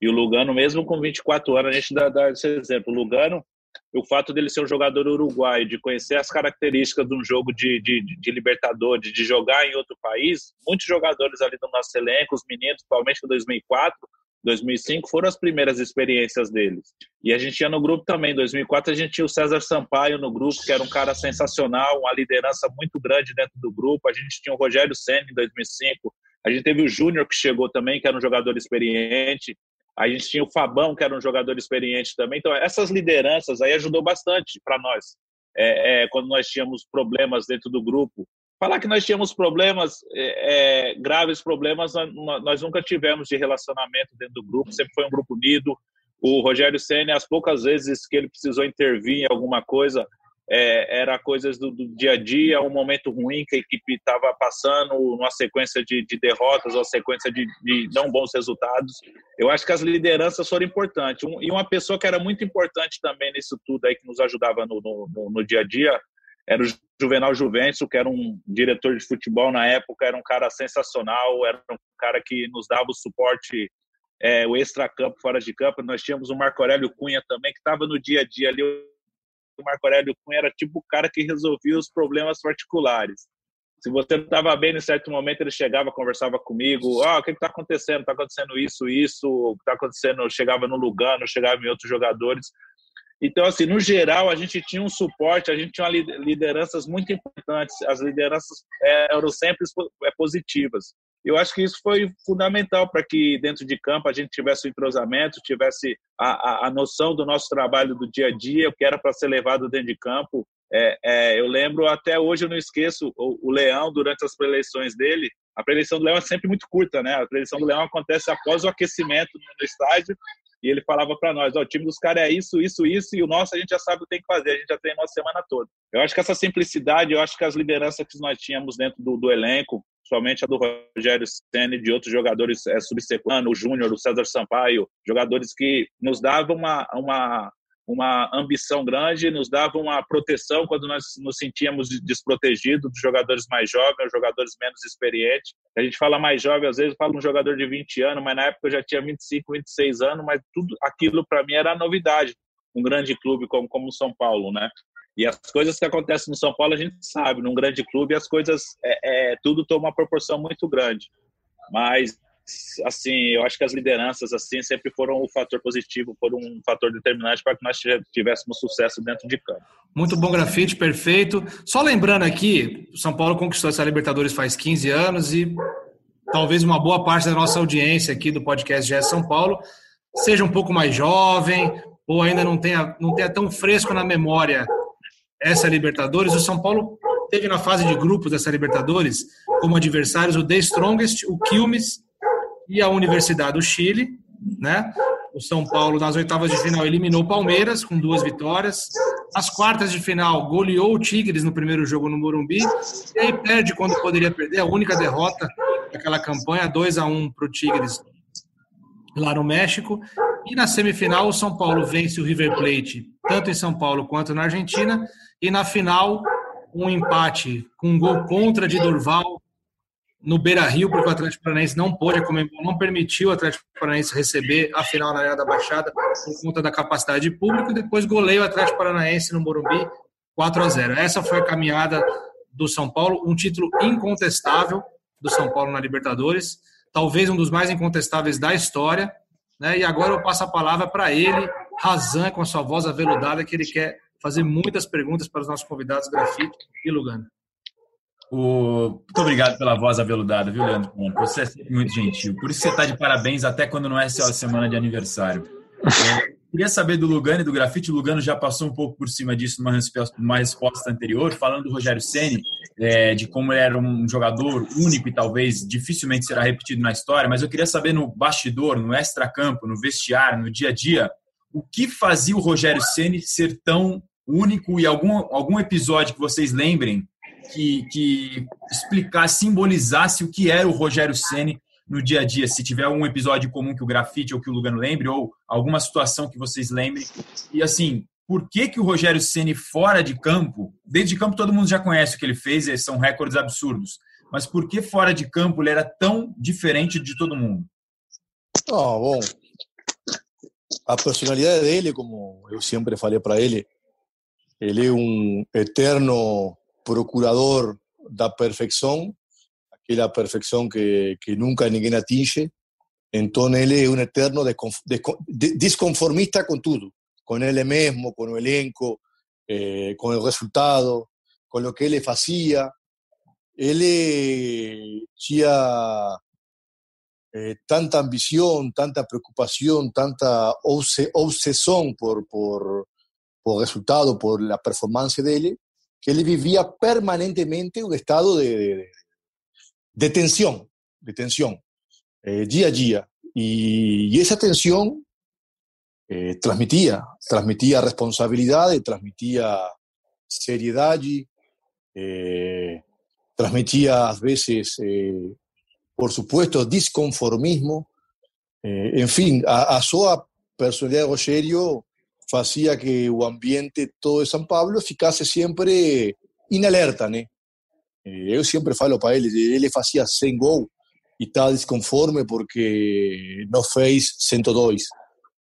e o Lugano, mesmo com 24 anos, a gente dá, dá esse exemplo. O Lugano, o fato dele ser um jogador uruguaio, de conhecer as características de um jogo de, de, de Libertadores, de jogar em outro país, muitos jogadores ali do nosso elenco, os meninos, principalmente em 2004 2005 foram as primeiras experiências deles. E a gente tinha no grupo também, em 2004 a gente tinha o César Sampaio no grupo, que era um cara sensacional, uma liderança muito grande dentro do grupo. A gente tinha o Rogério Senna em 2005, a gente teve o Júnior que chegou também, que era um jogador experiente. A gente tinha o Fabão, que era um jogador experiente também. Então, essas lideranças aí ajudou bastante para nós. É, é, quando nós tínhamos problemas dentro do grupo, Falar que nós tínhamos problemas, é, é graves problemas, nós nunca tivemos de relacionamento dentro do grupo, sempre foi um grupo unido. O Rogério Senna, as poucas vezes que ele precisou intervir em alguma coisa, é, era coisas do, do, dia a dia, um momento ruim que a equipe estava passando, uma sequência de, de, derrotas, uma sequência de, de, não bons resultados. Eu acho que as lideranças foram importantes. Um, e uma pessoa que era muito importante também nisso tudo aí, que nos ajudava no, no, no dia a dia, era o Juvenal Juventus, que era um diretor de futebol na época, era um cara sensacional, era um cara que nos dava o suporte, é, o extra-campo, fora de campo. Nós tínhamos o Marco Aurélio Cunha também, que estava no dia a dia ali. O Marco Aurélio Cunha era tipo o cara que resolvia os problemas particulares. Se você não estava bem em certo momento, ele chegava, conversava comigo. Ah, o que está acontecendo? Está acontecendo isso, isso. O que está acontecendo? Chegava no Lugano, chegava em outros jogadores. Então, assim, no geral, a gente tinha um suporte, a gente tinha lideranças muito importantes, as lideranças é, eram sempre é, positivas. Eu acho que isso foi fundamental para que dentro de campo a gente tivesse o entrosamento, tivesse a, a, a noção do nosso trabalho do dia a dia, o que era para ser levado dentro de campo. É, é, eu lembro, até hoje eu não esqueço, o, o Leão, durante as preleições dele, a preleição do Leão é sempre muito curta, né? A preleição do Leão acontece após o aquecimento no, estádio e ele falava para nós, ó, o time dos caras é isso, isso, isso, e o nosso a gente já sabe o que tem que fazer, a gente já treinou a semana toda. Eu acho que essa simplicidade, eu acho que as lideranças que nós tínhamos dentro do, do elenco, somente a do Rogério Senna e de outros jogadores é, subsequentes, o Júnior, o César Sampaio, jogadores que nos davam uma, uma, uma ambição grande, nos dava uma proteção quando nós nos sentíamos desprotegidos dos jogadores mais jovens, jogadores menos experientes. A gente fala mais jovem, às vezes fala um jogador de 20 anos, mas na época eu já tinha 25, 26 anos, mas tudo aquilo para mim era novidade. Um grande clube como, como São Paulo, né? E as coisas que acontecem no São Paulo a gente sabe, num grande clube as coisas, é, é tudo toma uma proporção muito grande. Mas assim, eu acho que as lideranças assim sempre foram o um fator positivo, foram um fator determinante para que nós tivéssemos sucesso dentro de campo. Muito bom grafite, perfeito. Só lembrando aqui, o São Paulo conquistou essa Libertadores faz 15 anos e talvez uma boa parte da nossa audiência aqui do podcast GE São Paulo seja um pouco mais jovem ou ainda não tenha, não tenha tão fresco na memória essa Libertadores. O São Paulo teve na fase de grupos dessa Libertadores como adversários o The Strongest, o Quilmes e a Universidade do Chile, né? O São Paulo, nas oitavas de final, eliminou o Palmeiras com duas vitórias. Nas quartas de final, goleou o Tigres no primeiro jogo no Morumbi. E aí perde quando poderia perder. A única derrota daquela campanha, 2 a 1 para o Tigres lá no México. E na semifinal, o São Paulo vence o River Plate, tanto em São Paulo quanto na Argentina. E na final, um empate com um gol contra de Durval no Beira Rio, porque o Atlético Paranaense não pôde, não permitiu o Atlético Paranaense receber a final na Arena da Baixada por conta da capacidade de público, e depois goleio o Atlético Paranaense no Morumbi 4 a 0. Essa foi a caminhada do São Paulo, um título incontestável do São Paulo na Libertadores, talvez um dos mais incontestáveis da história, né? E agora eu passo a palavra para ele, Razan, com a sua voz aveludada, que ele quer fazer muitas perguntas para os nossos convidados Grafito e Lugano. O... Muito obrigado pela voz aveludada, viu, Leandro? Você é muito gentil. Por isso você está de parabéns até quando não é sua semana de aniversário. [LAUGHS] Queria saber do Lugano e do grafite. O Lugano já passou um pouco por cima disso numa resposta, numa resposta anterior, falando do Rogério Ceni, é, de como ele era um jogador único e talvez dificilmente será repetido na história. Mas eu queria saber no bastidor, no extracampo, no vestiário, no dia a dia, o que fazia o Rogério Ceni ser tão único e algum, algum episódio que vocês lembrem que, que explicasse, simbolizasse o que era o Rogério Ceni no dia a dia, se tiver um episódio comum que o grafite ou que o Lugano lembre, ou alguma situação que vocês lembrem. E assim, por que, que o Rogério Ceni fora de campo, dentro de campo todo mundo já conhece o que ele fez, são recordes absurdos, mas por que fora de campo ele era tão diferente de todo mundo? Oh, bom, a personalidade dele, como eu sempre falei para ele, ele é um eterno procurador da perfeição aquella perfección que, que nunca ninguém atinge. Entonces él es un eterno disconformista con todo, con él mismo, con el elenco, eh, con el resultado, con lo que él hacía. Él tinha eh, tanta ambición, tanta preocupación, tanta obsesión por, por, por resultado, por la performance de él, que él vivía permanentemente un estado de de tensión, eh, día a día. Y, esa tensión eh, transmitía, transmitía responsabilidad, transmitía seriedad, eh, transmitía a veces, por supuesto, disconformismo. en fin, a, a sua personalidad de Rogerio hacía que el ambiente todo de San Pablo ficase siempre inalerta, ¿no? Eh, eu sempre falo para ele, ele fazia 100 gols e estava desconforme porque não fez 102.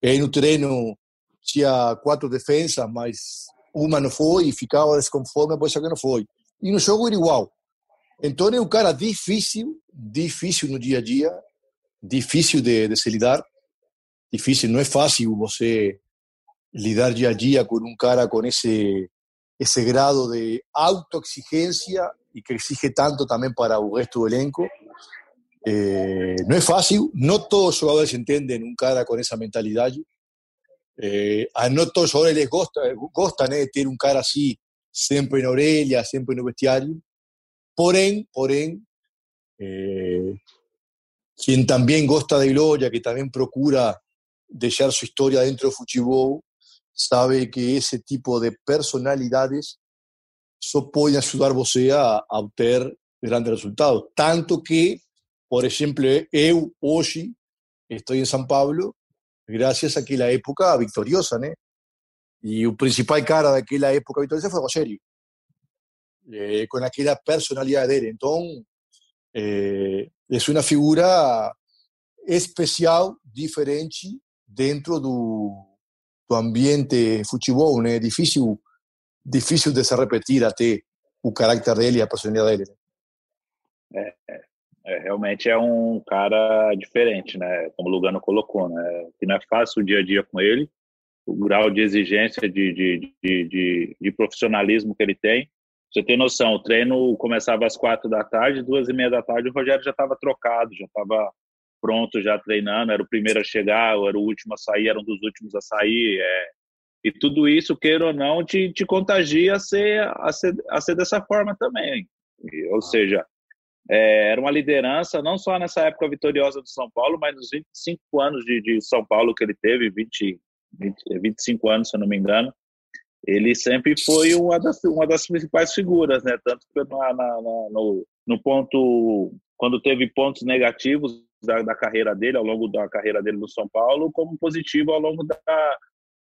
E aí no treino tinha quatro defensas, mas uma não foi e ficava desconforme por isso que não foi. E no jogo era igual. Então é um cara difícil, difícil no dia a dia, difícil de, de se lidar. Difícil, não é fácil você lidar dia a dia com um cara com esse ese grado de autoexigencia y que exige tanto también para el resto del elenco. Eh, no es fácil, no todos los jugadores entienden un cara con esa mentalidad. Eh, a no todos los jugadores les gusta, gustan eh, tener un cara así, siempre en Aurelia, siempre en el vestiario. Porén, porén, eh, quien también gusta de gloria, que también procura dejar su historia dentro del fútbol, sabe que ese tipo de personalidades só puede ayudar você a, a obter grandes resultados. Tanto que, por ejemplo, eu hoje estoy en São Paulo gracias a aquella época victoriosa, ¿no? Y el principal cara de aquella época victoriosa fue Rogerio, eh, con aquella personalidad de él. Entonces, eh, es una figura especial, diferente dentro do, do ambiente futebol, né? Difícil, difícil de se repetir até o caráter dele e a personalidade dele. É, é, é, realmente é um cara diferente, né? Como o Lugano colocou, né? Que não é fácil o dia a dia com ele, o grau de exigência de, de, de, de, de profissionalismo que ele tem. Você tem noção, o treino começava às quatro da tarde, duas e meia da tarde, o Rogério já estava trocado, já estava pronto já treinando, era o primeiro a chegar, era o último a sair, era um dos últimos a sair. É, e tudo isso, queira ou não, te, te contagia a ser, a, ser, a ser dessa forma também. E, ou seja, é, era uma liderança, não só nessa época vitoriosa do São Paulo, mas nos 25 anos de, de São Paulo que ele teve, 20, 20, 25 anos, se eu não me engano, ele sempre foi uma das, uma das principais figuras, né? Tanto que na, na, no, no ponto, quando teve pontos negativos da, da, carreira dele, ao longo da carreira dele no São Paulo, como positivo ao longo, da,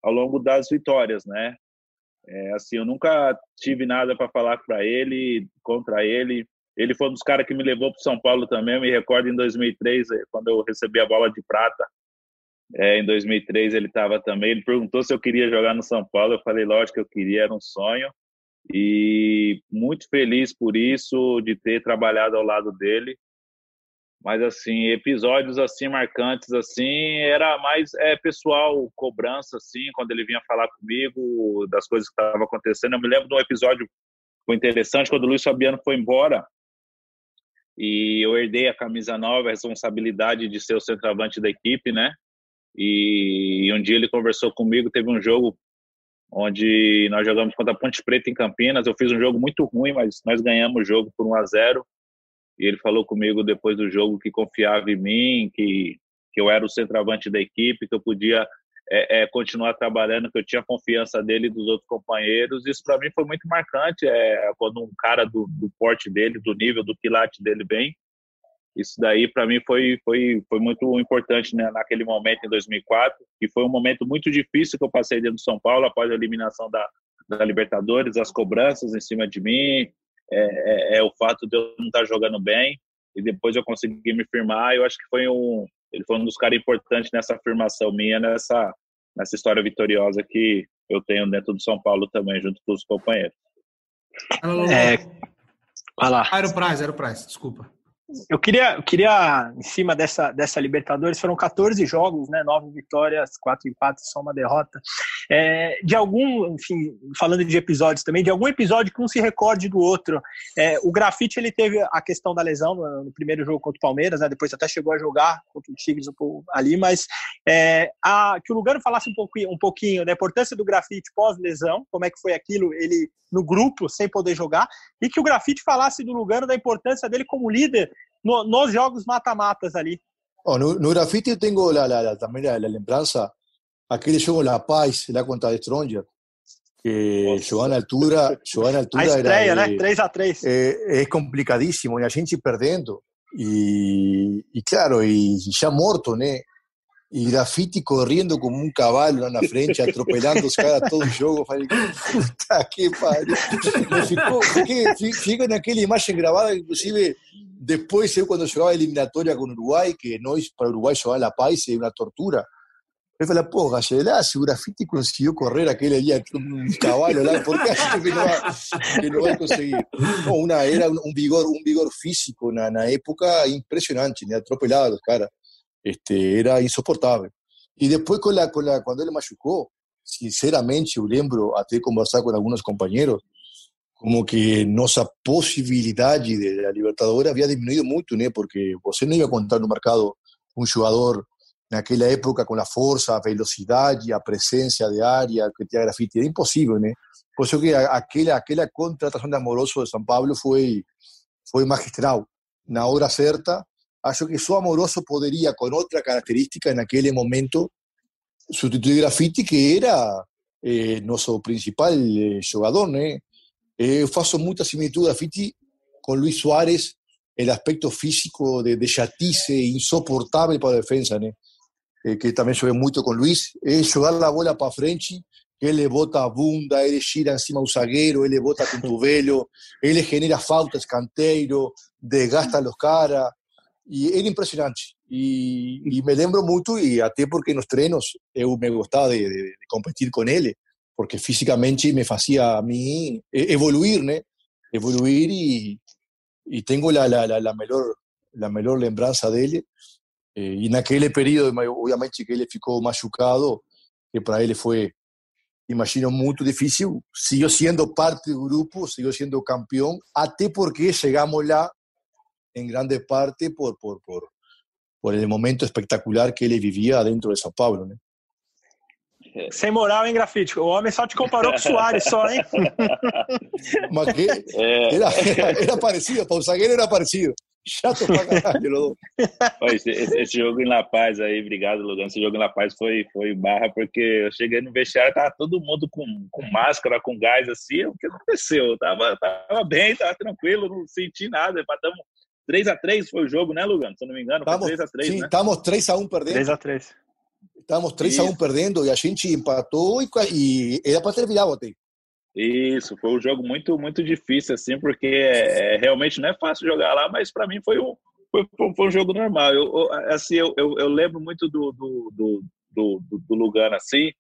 ao longo das vitórias, né? É, assim, eu nunca tive nada para falar para ele, contra ele. Ele foi um dos caras que me levou para São Paulo também. Eu me recordo em 2003, é, quando eu recebi a bola de prata. É, em 2003 ele estava também. Ele perguntou se eu queria jogar no São Paulo. Eu falei, lógico que eu queria, era um sonho. E muito feliz por isso, de ter trabalhado ao lado dele mas assim episódios assim marcantes assim era mais é pessoal cobrança assim quando ele vinha falar comigo das coisas que estavam acontecendo eu me lembro de um episódio foi interessante quando o Luiz Fabiano foi embora e eu herdei a camisa nova a responsabilidade de ser o centroavante da equipe né E, um dia ele conversou comigo, teve um jogo onde nós jogamos contra a Ponte Preta em Campinas. Eu fiz um jogo muito ruim, mas nós ganhamos o jogo por 1 a 0. E ele falou comigo depois do jogo que confiava em mim, que, que eu era o centroavante da equipe, que eu podia é, é, continuar trabalhando, que eu tinha confiança dele e dos outros companheiros. Isso para mim foi muito marcante. É, quando um cara do, do porte dele, do nível, do quilate dele vem, isso daí para mim foi, foi, foi muito importante né, naquele momento em 2004, que foi um momento muito difícil que eu passei dentro do São Paulo após a eliminação da, da Libertadores, as cobranças em cima de mim, é, é, é, o fato de eu não estar jogando bem e depois eu consegui me firmar. Eu acho que foi um, ele foi um dos caras importantes nessa afirmação minha, nessa, nessa história vitoriosa que eu tenho dentro do São Paulo também, junto com os companheiros. É, vai lá. Aeropraz, Aeropraz, desculpa. Eu queria, eu queria, em cima dessa, dessa Libertadores, foram 14 jogos, né? Nove vitórias, quatro empates, só uma derrota. É, de algum, enfim, falando de episódios também, de algum episódio que um se recorde do outro. É, o Grafite, ele teve a questão da lesão no, no, primeiro jogo contra o Palmeiras, né? Depois até chegou a jogar contra o Tigres ali, mas é, a, que o Lugano falasse um pouquinho, um pouquinho da importância do Grafite pós-lesão, como é que foi aquilo, ele no grupo, sem poder jogar, e que o Grafite falasse do Lugano da importância dele como líder no, nos jogos mata-matas ali. Oh, no, no grafite eu tenho la, la, la, também a, lembrança, aquele jogo La Paz, lá contra a Stronger, que jogar na altura, jogar na altura a estreia, era, né? 3 a 3 é, é, complicadíssimo, e a gente perdendo, e, e claro, e já morto, né? e grafite correndo como um cavalo lá na frente, atropelando os caras todo o jogo. Falei, puta que pariu. Ficou, fiquei, fica naquela imagem gravada, inclusive depois eu quando jogava eliminatória com o Uruguai, que nós para o Uruguai jogar La Paz é uma tortura. Eu falei, pô, Gallela, se o grafite conseguiu correr aquele dia um cavalo lá, por [LAUGHS] que acho que não vai, que não vai conseguir? No, uma, era um vigor, um vigor físico na, na época impressionante, né? atropelado os caras este, era insoportável. E depois, com la, com la, quando ele machucou, sinceramente, eu lembro até conversar com alguns companheiros, como que nossa possibilidade de la Libertadores havia diminuído muito, né? Porque você não ia contar no mercado um jogador naquela época com a força, a velocidade, a presença de área que tinha grafite, era impossível, né? Por isso que aquela aquela contratação de Amoroso de São Paulo foi foi magistral, na hora certa, acho que só Amoroso poderia, com outra característica, naquele momento, substituir Grafite, que era eh, nosso principal eh, jogador, né? Eh, eu faço muita similitud Grafite com Luis Suárez, el aspecto físico de, de chatice insoportável para a defesa, né? Eh, que também joguei muito com Luis, é jogar a bola para frente, ele bota a bunda, ele gira em cima do zagueiro, ele bota cotovelo, ele genera falta, escanteiro, desgasta os caras, e era impressionante. E, e, me lembro muito, e até porque nos treinos eu me gostava de, de, de, competir com ele, porque fisicamente me fazia a mim evoluir, né? Evoluir e, e tenho a, a, a, melhor, a melhor lembrança dele. E naquele período, obviamente, que ele ficou machucado, que para ele foi, imagino, muito difícil. Siguiu sendo parte do grupo, siguiu sendo campeão, até porque chegamos lá en grande parte por, por, por, por el momento espectacular que ele vivia dentro de São Paulo, né? Sem moral, hein, Grafite? O homem só te comparou com o Soares, só, hein? [LAUGHS] Mas que é. era, era, parecido, para o zagueiro era parecido. Chato pra caralho, esse, esse, jogo em La Paz aí, obrigado, Lugano. Esse jogo em La Paz foi, foi barra, porque eu cheguei no vestiário, tava todo mundo com, com máscara, com gás assim. O que aconteceu? Eu tava, tava bem, tava tranquilo, não senti nada. Empatamos 3x3 foi o jogo, né, Lugano? Se eu não me engano, foi 3x3. Sim, né? estávamos 3x1 perdendo. 3x3. Estávamos 3x1 perdendo e a gente empatou e, e era para ter virado até. Isso, foi um jogo muito, muito difícil, assim, porque é realmente não é fácil jogar lá, mas para mim foi um, foi, foi, um jogo normal. Eu, assim, eu, eu, eu lembro muito do, do, do, do, do Lugano, assim,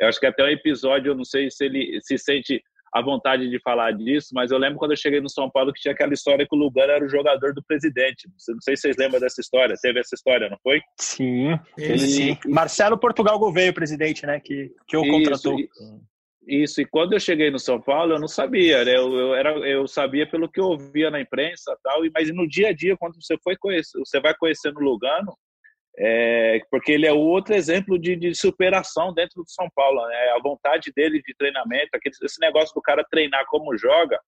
eu acho que até um episódio, eu não sei se ele se sente a vontade de falar disso, mas eu lembro quando eu cheguei no São Paulo que tinha aquela história que o Lugano era o jogador do presidente. Não sei se vocês lembram dessa história. Teve essa história, não foi? Sim, e... sim. Marcelo Portugal Gouveia, presidente, né? Que, que o isso, contratou. E, isso, e quando eu cheguei no São Paulo, eu não sabia, né? Eu, eu, era, eu sabia pelo que eu ouvia na imprensa tal, mas no dia a dia, quando você foi conhecer, você vai conhecendo o Lugano, é, porque ele é outro exemplo de, de, superação dentro do São Paulo. Né? A vontade dele de treinamento, aquele, esse negócio do cara treinar como joga,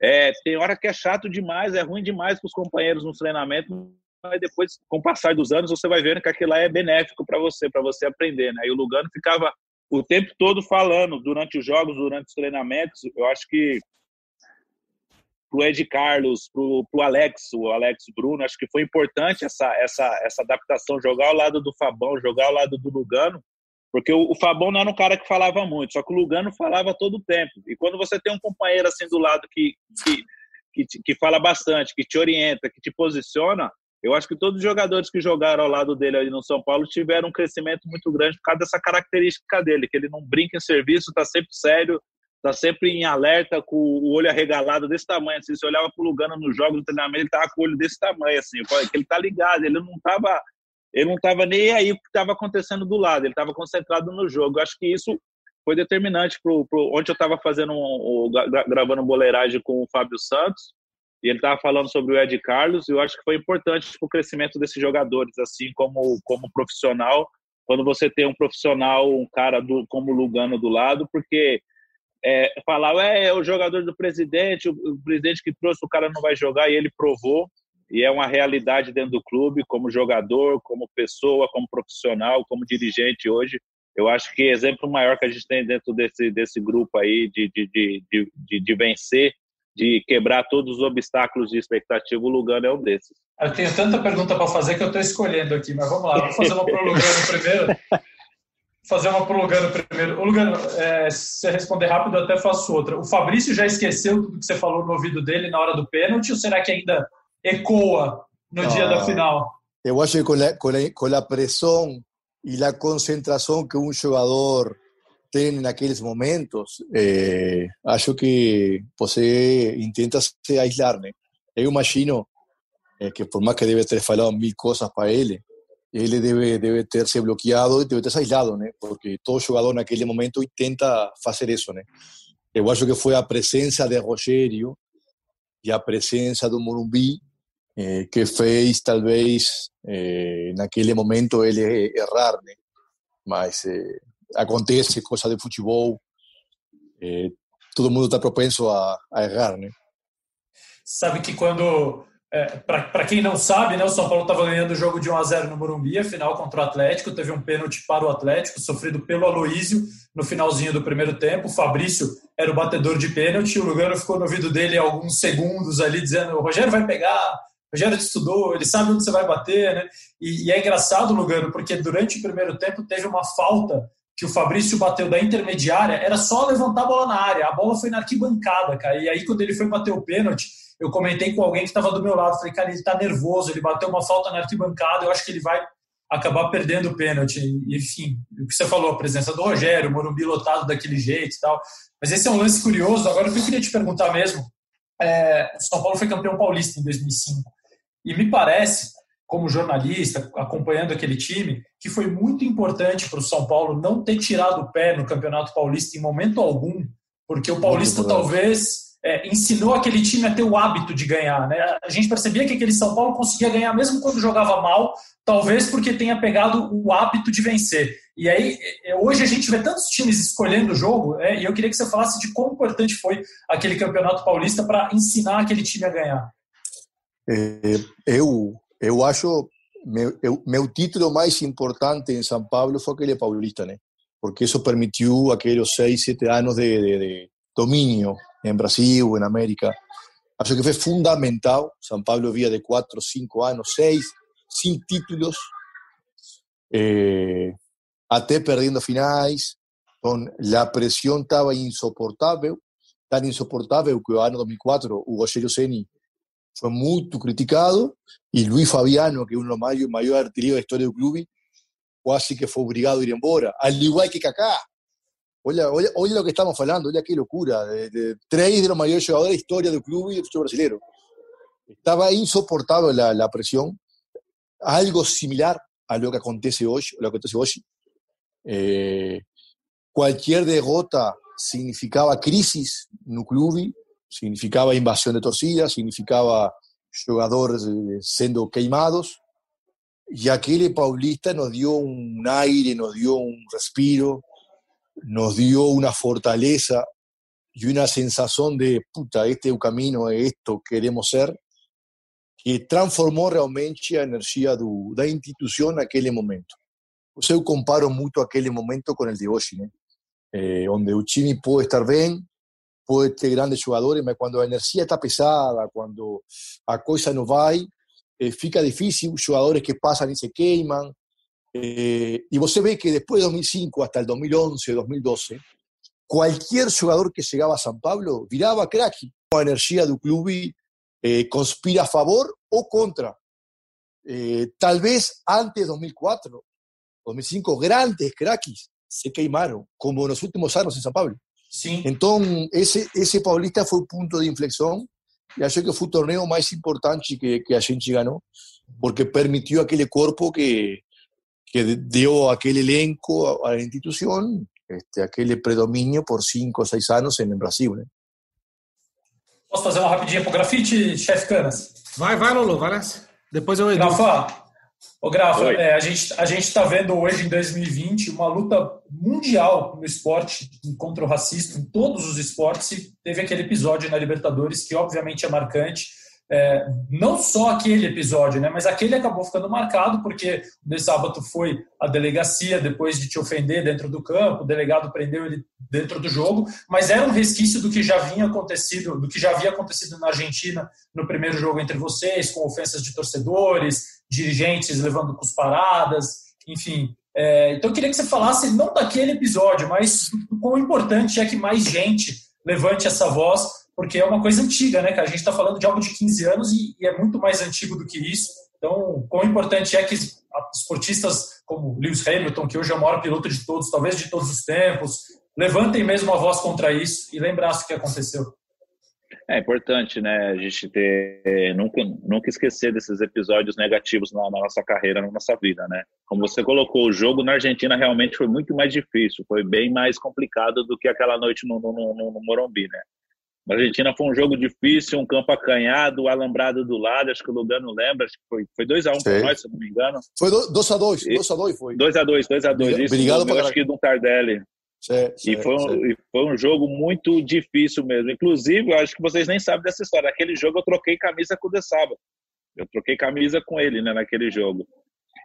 é, tem hora que é chato demais, é ruim demais para os companheiros no treinamento, mas depois, com o passar dos anos, você vai vendo que aquilo lá é benéfico para você, para você aprender. Né? E o Lugano ficava o tempo todo falando durante os jogos, durante os treinamentos. Eu acho que pro Ed Carlos, pro, pro Alex, o Alex Bruno, acho que foi importante essa, essa, essa adaptação, jogar ao lado do Fabão, jogar ao lado do Lugano, porque o, o Fabão não era um cara que falava muito, só que o Lugano falava todo o tempo. E quando você tem um companheiro assim do lado que, que, que, que fala bastante, que te orienta, que te posiciona, eu acho que todos os jogadores que jogaram ao lado dele ali no São Paulo tiveram um crescimento muito grande por causa dessa característica dele, que ele não brinca em serviço, está sempre sério, está sempre em alerta, com o olho arregalado desse tamanho. Assim, se olhava para o Lugano no jogo, no treinamento, ele estava com o olho desse tamanho, assim, que ele está ligado, ele não estava ele não estava nem aí o que estava acontecendo do lado, ele estava concentrado no jogo. Eu acho que isso foi determinante para onde eu estava fazendo um, um, gravando um boleiragem com o Fábio Santos e ele estava falando sobre o Ed Carlos, e eu acho que foi importante para o crescimento desses jogadores, assim como, como profissional, quando você tem um profissional, um cara do, como Lugano do lado, porque é, falar, é, é o jogador do presidente, o, o, presidente que trouxe, o cara não vai jogar, e ele provou, e é uma realidade dentro do clube, como jogador, como pessoa, como profissional, como dirigente hoje. Eu acho que exemplo maior que a gente tem dentro desse, desse grupo aí de, de, de, de, de vencer de quebrar todos os obstáculos de expectativa, o Lugano é um desses. Eu tenho tanta pergunta para fazer que eu estou escolhendo aqui, mas vamos lá, vou fazer uma para o Lugano primeiro. Fazer uma para o Lugano primeiro. O Lugano, é, se você responder rápido, eu até faço outra. O Fabrício já esqueceu tudo que você falou no ouvido dele na hora do pênalti, ou será que ainda ecoa no dia da final? Eu acho que com a, com a, com a pressão e a concentração que um jogador tem naqueles momentos, eh, acho que você intenta se aislar, né? Eu imagino eh, que por mais que deve ter falado mil coisas para ele, ele deve, ter se bloqueado e deve ter se aislado, né? Porque todo jogador naquele momento tenta fazer isso, né? Eu acho que foi a presença de Rogério e a presença do Morumbi eh, que fez, talvez, eh, naquele momento ele errar, né? Mas eh, acontece, coisa de futebol, é, todo mundo está propenso a, a, errar, né? Sabe que quando, é, para quem não sabe, né, o São Paulo estava ganhando o jogo de 1 a 0 no Morumbi, a final contra o Atlético, teve um pênalti para o Atlético, sofrido pelo Aloísio no finalzinho do primeiro tempo, o Fabrício era o batedor de pênalti, o Lugano ficou no ouvido dele alguns segundos ali, dizendo, o Rogério vai pegar, o Rogério estudou, ele sabe onde você vai bater, né? E, e, é engraçado, Lugano, porque durante o primeiro tempo teve uma falta que o Fabrício bateu da intermediária, era só levantar a bola na área. A bola foi na arquibancada, cara. E aí, quando ele foi bater o pênalti, eu comentei com alguém que estava do meu lado. Falei, cara, ele tá nervoso, ele bateu uma falta na arquibancada, eu acho que ele vai acabar perdendo o pênalti. Enfim, o que você falou, a presença do Rogério, o Morumbi lotado daquele jeito e tal. Mas esse é um lance curioso. Agora, o que eu queria te perguntar mesmo, é, São Paulo foi campeão paulista em 2005. E me parece como jornalista, acompanhando aquele time, que foi muito importante para o São Paulo não ter tirado o pé no Campeonato Paulista em momento algum, porque o Paulista talvez é, ensinou aquele time a ter o hábito de ganhar. Né? A gente percebia que aquele São Paulo conseguia ganhar mesmo quando jogava mal, talvez porque tenha pegado o hábito de vencer. E aí, é, hoje a gente vê tantos times escolhendo o jogo, é, e eu queria que você falasse de quão importante foi aquele Campeonato Paulista para ensinar aquele time a ganhar. É, eu eu acho meu, eu, meu título mais importante em São Paulo foi aquele paulista, né? Porque isso permitiu aqueles seis, sete anos de, de, de domínio em Brasil, em América. Acho que foi fundamental. São Paulo via de quatro, cinco anos, seis, sem títulos, eh, até perdendo finais. Então, a pressão estava insuportável, tão insuportável que o ano 2004 o Rogério Ceni foi muito criticado e Luis Fabiano, que é um dos maiores, maiores artilheiros da história do clube, quase que foi obrigado a ir embora, al igual que Kaká. Olha, olha, olha lo que estamos falando, olha que loucura. De, de, três de los maiores jogadores da história do clube e do futebol brasileiro. Estava insuportável a, a pressão. Algo similar a lo que acontece hoje. Lo que acontece hoje. Eh, qualquer derrota significava crisis no clube, significaba invasión de torcida, significaba jugadores eh, siendo queimados. y aquel Paulista nos dio un aire, nos dio un respiro, nos dio una fortaleza y una sensación de, puta, este es el camino, es esto queremos ser, que transformou realmente a energia do, da instituição naquele momento. Eu comparo muito aquele momento com o de hoje, né? Eh, onde estar bem, pode ter grandes jogadores, mas quando a energia está pesada, quando a coisa não vai, eh, fica difícil, os jogadores que passam e se queimam. Eh, e você vê que depois de 2005 até 2011, 2012, qualquer jogador que chegava a São Paulo virava craque. A energia do clube eh, conspira a favor o contra. Eh, tal vez antes de 2004, 2005, grandes craques se queimaron, como en los últimos años en San Pablo. Sí. Entonces, ese, ese Paulista fue un punto de inflexión y acho que fue el torneo más importante que, que a gente ganó, porque permitió a aquel cuerpo que, que dio aquel elenco a, la institución, este, aquel predominio por cinco o seis años en el Brasil. ¿eh? Posso fazer uma rapidinha pro grafite, chefe Canas? Vai, vai, Lolo, vai nessa. Depois eu educo. Grafa, ô Grafa, é, a gente a gente está vendo hoje em 2020 uma luta mundial no esporte contra o racismo em todos os esportes. E teve aquele episódio na Libertadores que obviamente é marcante. É, não só aquele episódio, né, mas aquele acabou ficando marcado porque o de sábado foi a delegacia depois de te ofender dentro do campo, o delegado prendeu ele dentro do jogo, mas era um resquício do que já vinha acontecido, do que já havia acontecido na Argentina no primeiro jogo entre vocês, com ofensas de torcedores, dirigentes levando cusparadas, enfim. É, então eu queria que você falasse não daquele episódio, mas o quão importante é que mais gente levante essa voz porque é uma coisa antiga, né, que a gente está falando de algo de 15 anos e, e, é muito mais antigo do que isso. Então, quão importante é que esportistas como Lewis Hamilton, que hoje é o maior piloto de todos, talvez de todos os tempos, levantem mesmo a voz contra isso e lembrassem o que aconteceu. É importante, né, a gente ter nunca nunca esquecer desses episódios negativos na, na, nossa carreira, na nossa vida, né? Como você colocou, o jogo na Argentina realmente foi muito mais difícil, foi bem mais complicado do que aquela noite no, no, no, no Morumbi, né? A Argentina foi um jogo difícil, um campo acanhado, o alambrado do lado, acho que o Lugano lembra, acho que foi, foi 2x1 um para nós, se não me engano. Foi 2x2, 2x2 foi. 2x2, 2x2, isso. Obrigado para acho que do Tardelli. Sim, sim, e, foi um, e foi um jogo muito difícil mesmo. Inclusive, eu acho que vocês nem sabem dessa história. Naquele jogo eu troquei camisa com o De Saba. Eu troquei camisa com ele, né, naquele jogo.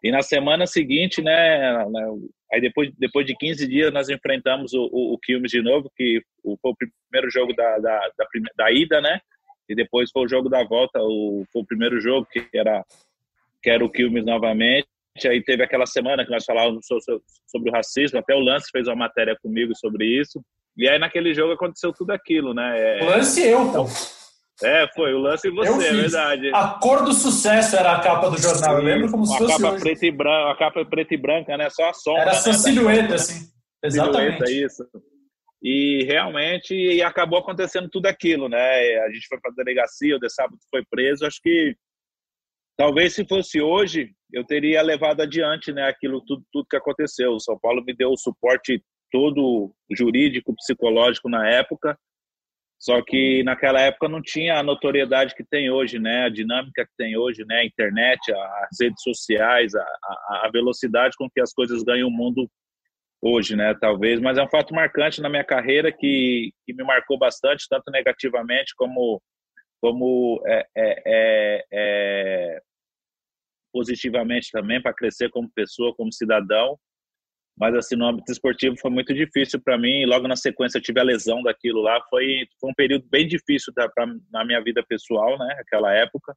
E na semana seguinte, né, né Aí depois, depois de 15 dias nós enfrentamos o, o, o Quilmes de novo, que foi o primeiro jogo da, da, da, da, ida, né? E depois foi o jogo da volta, o, foi o primeiro jogo que era, que era o Quilmes novamente. Aí teve aquela semana que nós falávamos sobre, o racismo, até o Lance fez uma matéria comigo sobre isso. E aí naquele jogo aconteceu tudo aquilo, né? É, Lance eu, pô. É, foi o lance e você, é verdade. A cor do sucesso era a capa do jornal. Eu lembro como se fosse. A capa preta e branca, a capa preta e branca, né? Só a sombra. Era só né? silhueta, assim. Exatamente. Silhueta, isso. E realmente e acabou acontecendo tudo aquilo, né? A gente foi para a delegacia, o de sábado foi preso. Acho que talvez se fosse hoje, eu teria levado adiante, né? Aquilo tudo, tudo que aconteceu. O São Paulo me deu o suporte todo jurídico, psicológico na época só que naquela época não tinha a notoriedade que tem hoje, né? A dinâmica que tem hoje, né? A internet, as redes sociais, a, a, a velocidade com que as coisas ganham o mundo hoje, né? Talvez, mas é um fato marcante na minha carreira que, que me marcou bastante, tanto negativamente como como é, é, é, é positivamente também para crescer como pessoa, como cidadão. Mas assim, no âmbito esportivo foi muito difícil para mim. Logo na sequência eu tive a lesão daquilo lá. Foi, foi um período bem difícil da, pra, na minha vida pessoal, né? Aquela época.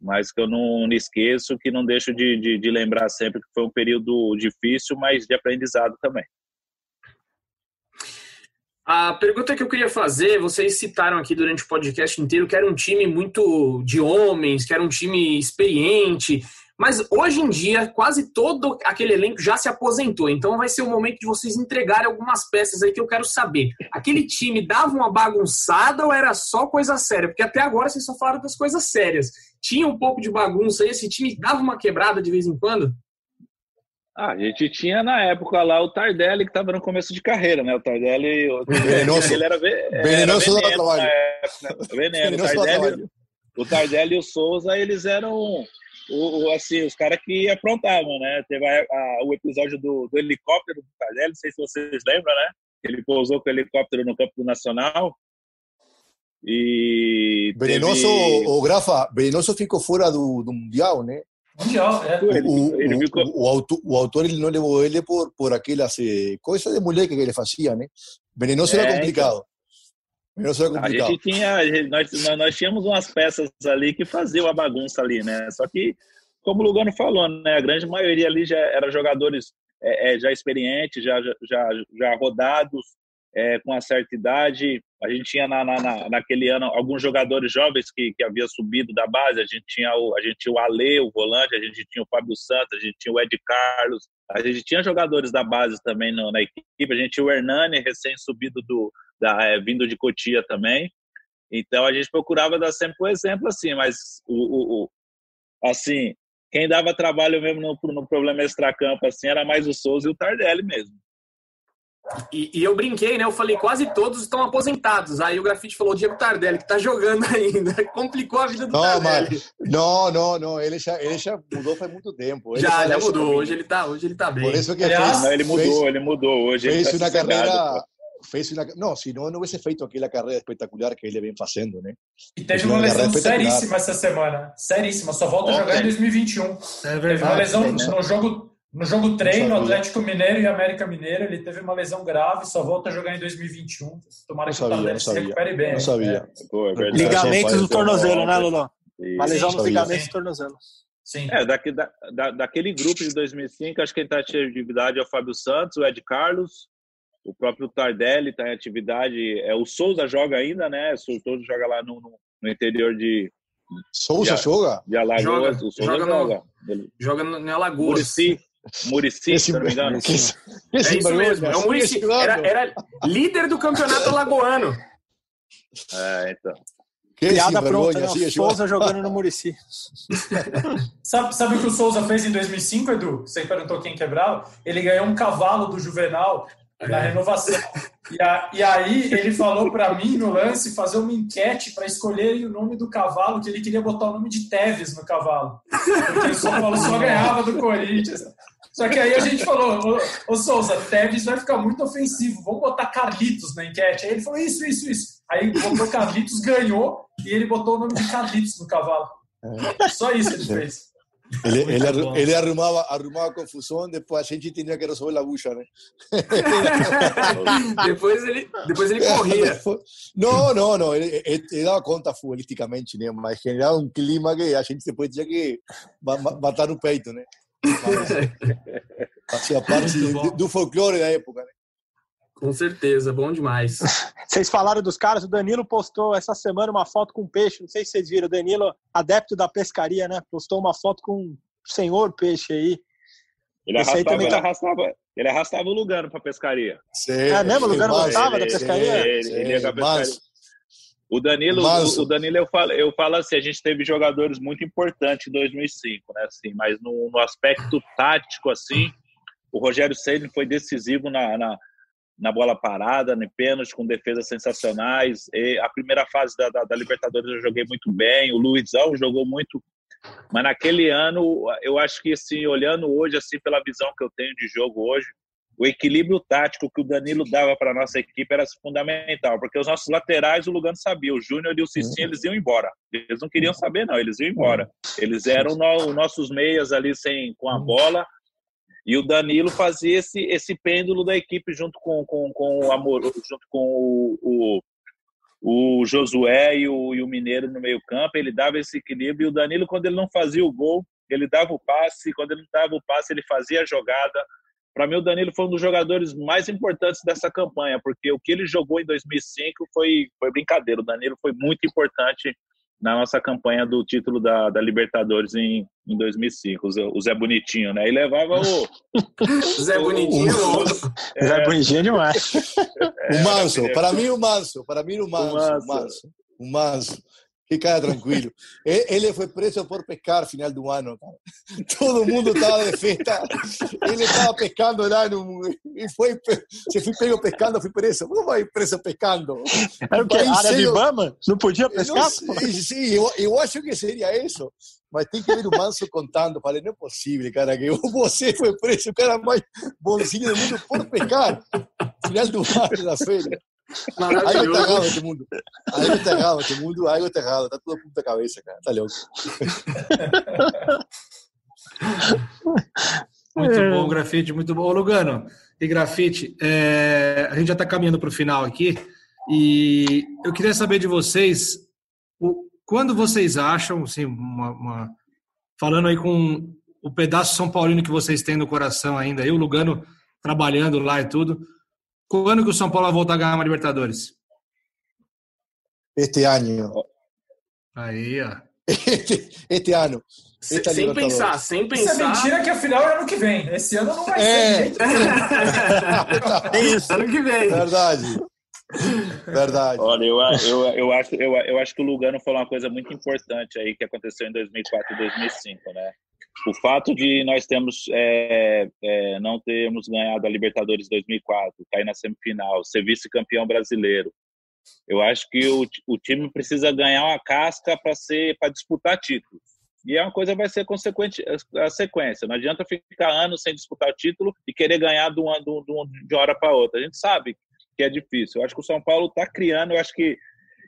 Mas que eu não, não esqueço, que não deixo de, de, de lembrar sempre que foi um período difícil, mas de aprendizado também. A pergunta que eu queria fazer, vocês citaram aqui durante o podcast inteiro que era um time muito de homens, que era um time experiente. Mas hoje em dia, quase todo aquele elenco já se aposentou. Então vai ser o momento de vocês entregarem algumas peças aí que eu quero saber. Aquele time dava uma bagunçada ou era só coisa séria? Porque até agora vocês só falaram das coisas sérias. Tinha um pouco de bagunça aí? Esse time dava uma quebrada de vez em quando? Ah, a gente tinha na época lá o Tardelli, que estava no começo de carreira, né? O Tardelli. O venenoso. Ele era, venenoso era veneno, na época, né? Veneno. venenoso o, Tardelli, o Tardelli e o Souza, eles eram o, o, assim, os caras que aprontavam, né? Teve a, a, o episódio do, do helicóptero do Tardelli, não sei se vocês lembram, né? Ele pousou com o helicóptero no campo nacional. E. Venenoso, teve... o Grafa, Venenoso ficou fora do, do Mundial, né? Mundial, é. O, ele, ele ficou... o, autor, o autor ele não levou ele por, por aquelas eh, coisas de moleque que ele fazia, né? Venenoso é, era complicado. Então... Venenoso era complicado. A gente tinha, nós, nós tínhamos umas peças ali que faziam a bagunça ali, né? Só que, como o Lugano falou, né? A grande maioria ali já era jogadores é, já experientes, já, já, já rodados, é, com uma certa idade. A gente tinha na, na, naquele ano alguns jogadores jovens que, que haviam subido da base. A gente tinha o, a gente tinha o Ale, o volante, a gente tinha o Fábio Santos, a gente tinha o Ed Carlos, a gente tinha jogadores da base também no, na equipe. A gente tinha o Hernani, recém-subido do da, é, vindo de Cotia também. Então a gente procurava dar sempre um exemplo assim, mas o, o, o assim quem dava trabalho mesmo no, no problema extracampo assim era mais o Souza e o Tardelli mesmo. E, e, eu brinquei, né? Eu falei, quase todos estão aposentados. Aí o Grafite falou, o Diego Tardelli, que tá jogando [LAUGHS] ainda. Complicou a vida do não, Tardelli. Mas, não, não, não. Ele já, ele já mudou faz muito tempo. Ele já, já mudou. Hoje ele, tá, hoje ele tá bem. Por isso que Aliás, fez, não, ele mudou, fez, ele mudou. Hoje fez ele tá uma carreira... Fez uma, não, se não, não hubiese feito aquela carreira espetacular que ele vem fazendo, né? E teve uma, uma lesão seríssima essa semana. Seríssima. Só volta a jogar em 2021. É verdade. Teve uma lesão né? no jogo no jogo treino, Atlético Mineiro e América Mineiro, ele teve uma lesão grave, só volta a jogar em 2021. Tomara que sabia, o Tardelli se recupere bem. Não sabia. É. ligamentos do tornozelo, né, Luló? Uma lesão nos ligamentos do tornozelo. Sim. É, daqui, da, da, daquele grupo de 2005, acho que quem está em atividade é o Fábio Santos, o Ed Carlos, o próprio Tardelli está em atividade. É, o Souza joga ainda, né? O Souza joga lá no, no, no interior de. Souza de, joga? De Alagoas. Joga, o Souza joga. Joga, no, joga no, Alagoas. Murici. Murici, se não me engano. Que, esse, é isso mesmo, é o Murici. Era, era líder do campeonato alagoano. É, então. Que Piada pronta, né? Assim, Souza jogando no Murici. [LAUGHS] sabe, sabe o que o Souza fez em 2005, Edu? Você perguntou quem quebrava? Ele ganhou um cavalo do Juvenal na renovação. E, a, e aí ele falou para mim no lance fazer uma enquete para escolher o nome do cavalo, que ele queria botar o nome de Teves no cavalo. Porque o São Paulo só ganhava do Corinthians. Só que aí a gente falou, ô, ô Souza, Teves vai ficar muito ofensivo, vamos botar Carlitos na enquete. Aí ele falou, isso, isso, isso. Aí botou Carlitos, ganhou, e ele botou o nome de Carlitos no cavalo. Só isso ele fez. Ele, ele, ele, arrumava, arrumava confusão, depois a gente tinha que resolver a bucha, né? [LAUGHS] depois, ele, depois ele corria. Não, não, não, ele, ele, dava conta futbolisticamente, né? mas generava um clima que a gente depois tinha que matar no peito, né? Fazia parte do folclore da época, né? Com certeza, bom demais. [LAUGHS] Vocês falaram dos caras, o Danilo postou essa semana uma foto com peixe, não sei se vocês viram, o Danilo, adepto da pescaria, né? Postou uma foto com um senhor peixe aí. Ele arrastava, ele, tá... arrastava, ele arrastava o Lugano para pescaria. Sim, é mesmo? O Lugano gostava da pescaria? Sim, ele, ele ia da pescaria. O Danilo, mas... o Danilo eu falo, eu falo assim, a gente teve jogadores muito importantes em 2005, né? Assim, mas no, no aspecto tático, assim, o Rogério Ceni foi decisivo na, na, na, bola parada, no pênalti, com defesas sensacionais. E a primeira fase da, da, da Libertadores eu joguei muito bem, o Luizão jogou muito, mas naquele ano eu acho que assim, olhando hoje assim pela visão que eu tenho de jogo hoje, o equilíbrio tático que o Danilo dava para a nossa equipe era fundamental, porque os nossos laterais, o Lugano sabia, o Júnior e o Cicinho, eles iam embora. Eles não queriam saber, não, eles iam embora. Eles eram os nossos meias ali sem, com a bola, e o Danilo fazia esse, esse pêndulo da equipe junto com, com, com o Amor, junto com o, o, o Josué e o, e o Mineiro no meio campo, ele dava esse equilíbrio, e o Danilo, quando ele não fazia o gol, ele dava o passe, quando ele não dava o passe, ele fazia a jogada, para mim, o Danilo foi um dos jogadores mais importantes dessa campanha, porque o que ele jogou em 2005 foi, foi brincadeira. O Danilo foi muito importante na nossa campanha do título da, da Libertadores em, em 2005, o Zé Bonitinho, né? E levava o. [LAUGHS] Zé Bonitinho. O, é, Zé Bonitinho é demais. [LAUGHS] É, o Manso, para mim o Manso, para mim o Manso. O Manso. O Manso. Fica tranquilo. Ele foi preso por pescar final do ano, cara. Todo mundo estava de festa. Ele estava pescando lá no, e foi se fui pego pescando, fui preso. Como vai preso pescando? Era o que? Área de Bama? Não podia pescar? Não sei, sim, eu, eu acho que seria isso. Mas tem que ver o Manso contando. Falei, não é possível, cara, que você foi preso, o cara mais bonzinho do mundo por pescar. Final do ano da feira. Algo tá errado este mundo. Algo tá errado este mundo, algo tá errado. Tá tudo puta cabeça, cara. Tá louco. Muito bom, grafite, muito bom. Ô, Lugano e grafite, é, a gente já está caminhando para o final aqui e eu queria saber de vocês o, quando vocês acham, assim, uma, uma, falando aí com o pedaço São Paulino que vocês têm no coração ainda, aí o Lugano trabalhando lá e tudo, quando que o São Paulo vai voltar a ganhar uma Libertadores? Este ano. Aí, ó. [LAUGHS] Este, este ano. sem pensar, sem pensar. Isso é mentira que a final é ano que vem. Esse ano não vai é. ser. [LAUGHS] é isso, ano que vem. Verdade. Verdade. Olha, eu, eu, eu, acho, eu, eu acho que o Lugano falou uma coisa muito importante aí que aconteceu em 2004 e 2005, né? O fato de nós termos é, é, não termos ganhado a Libertadores 2004, cair na semifinal, ser vice-campeão brasileiro, eu acho que o, o time precisa ganhar uma casca para disputar títulos. E é uma coisa vai ser consequente a sequência. Não adianta ficar anos sem disputar o título e querer ganhar de uma, de uma hora para outra. A gente sabe que é difícil. Eu acho que o São Paulo está criando, eu acho que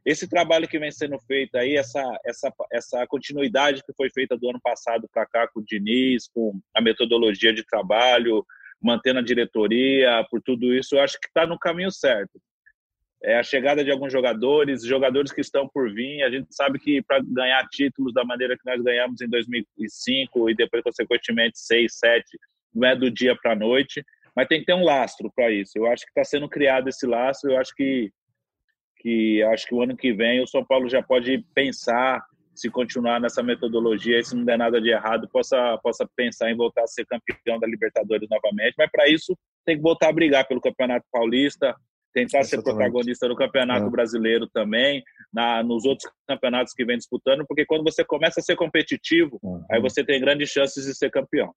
esse trabalho que vem sendo feito aí, essa, essa, essa continuidade que foi feita do ano passado para cá com o Diniz, com a metodologia de trabalho, mantendo a diretoria, por tudo isso, eu acho que está no caminho certo. É a chegada de alguns jogadores, jogadores que estão por vir. A gente sabe que para ganhar títulos da maneira que nós ganhamos em 2005 e depois, consequentemente, 6, 7, não é do dia para a noite mas tem que ter um lastro para isso. Eu acho que está sendo criado esse lastro. Eu acho que que acho que o ano que vem o São Paulo já pode pensar se continuar nessa metodologia, e se não der nada de errado, possa possa pensar em voltar a ser campeão da Libertadores novamente. Mas para isso tem que voltar a brigar pelo Campeonato Paulista, tentar Exatamente. ser protagonista do Campeonato é. Brasileiro também, na, nos outros campeonatos que vem disputando, porque quando você começa a ser competitivo, uhum. aí você tem grandes chances de ser campeão.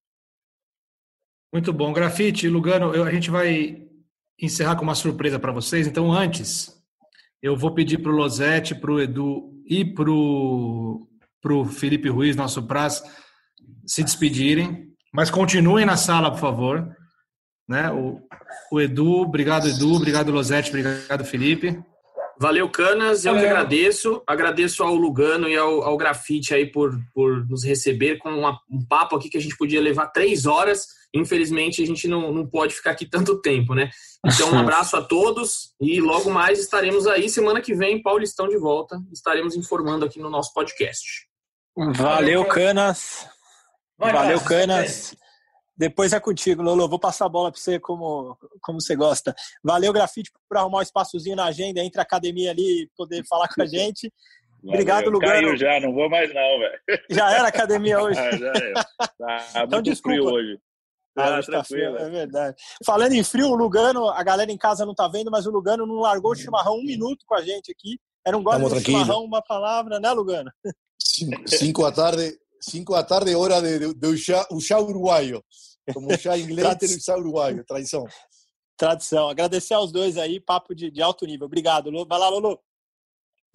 Muito bom. Grafite, Lugano, eu, a gente vai encerrar com uma surpresa para vocês. Então, antes, eu vou pedir para o Losete, para o Edu e para o Felipe Ruiz, nosso prazo, se despedirem. Mas continuem na sala, por favor. Né? O, o Edu, obrigado, Edu, obrigado, Losete, obrigado, Felipe. Valeu, Canas. Eu Valeu. que agradeço. Agradeço ao Lugano e ao, ao Grafite aí por, por nos receber com uma, um papo aqui que a gente podia levar três horas. Infelizmente, a gente não, não pode ficar aqui tanto tempo, né? Então, um [LAUGHS] abraço a todos e logo mais estaremos aí. Semana que vem, Paulistão de volta. Estaremos informando aqui no nosso podcast. Valeu, Canas. Valeu, Canas. Depois é contigo, Lolo. Vou passar a bola para você como, como você gosta. Valeu, Grafite, por arrumar um espaçozinho na agenda entre a academia ali e poder falar com a gente. Valeu. Obrigado, Lugano. Caiu já, não vou mais não, velho. Já era academia hoje. ah, já é. Tá então, muito desculpa. frio hoje. Ah, tá frio, é verdade. Falando em frio, o Lugano, a galera em casa não tá vendo, mas o Lugano não largou o chimarrão um minuto com a gente aqui. Era um gosto de chimarrão, uma palavra, né, Lugano? Cinco, cinco da tarde, cinco da tarde, hora de, de, de chá uruguaio. Como já inglês tem o chá uruguaio, tradição. Tradição. Agradecer aos dois aí, papo de, de alto nível. Obrigado, Lulu. Vai lá, Lulu.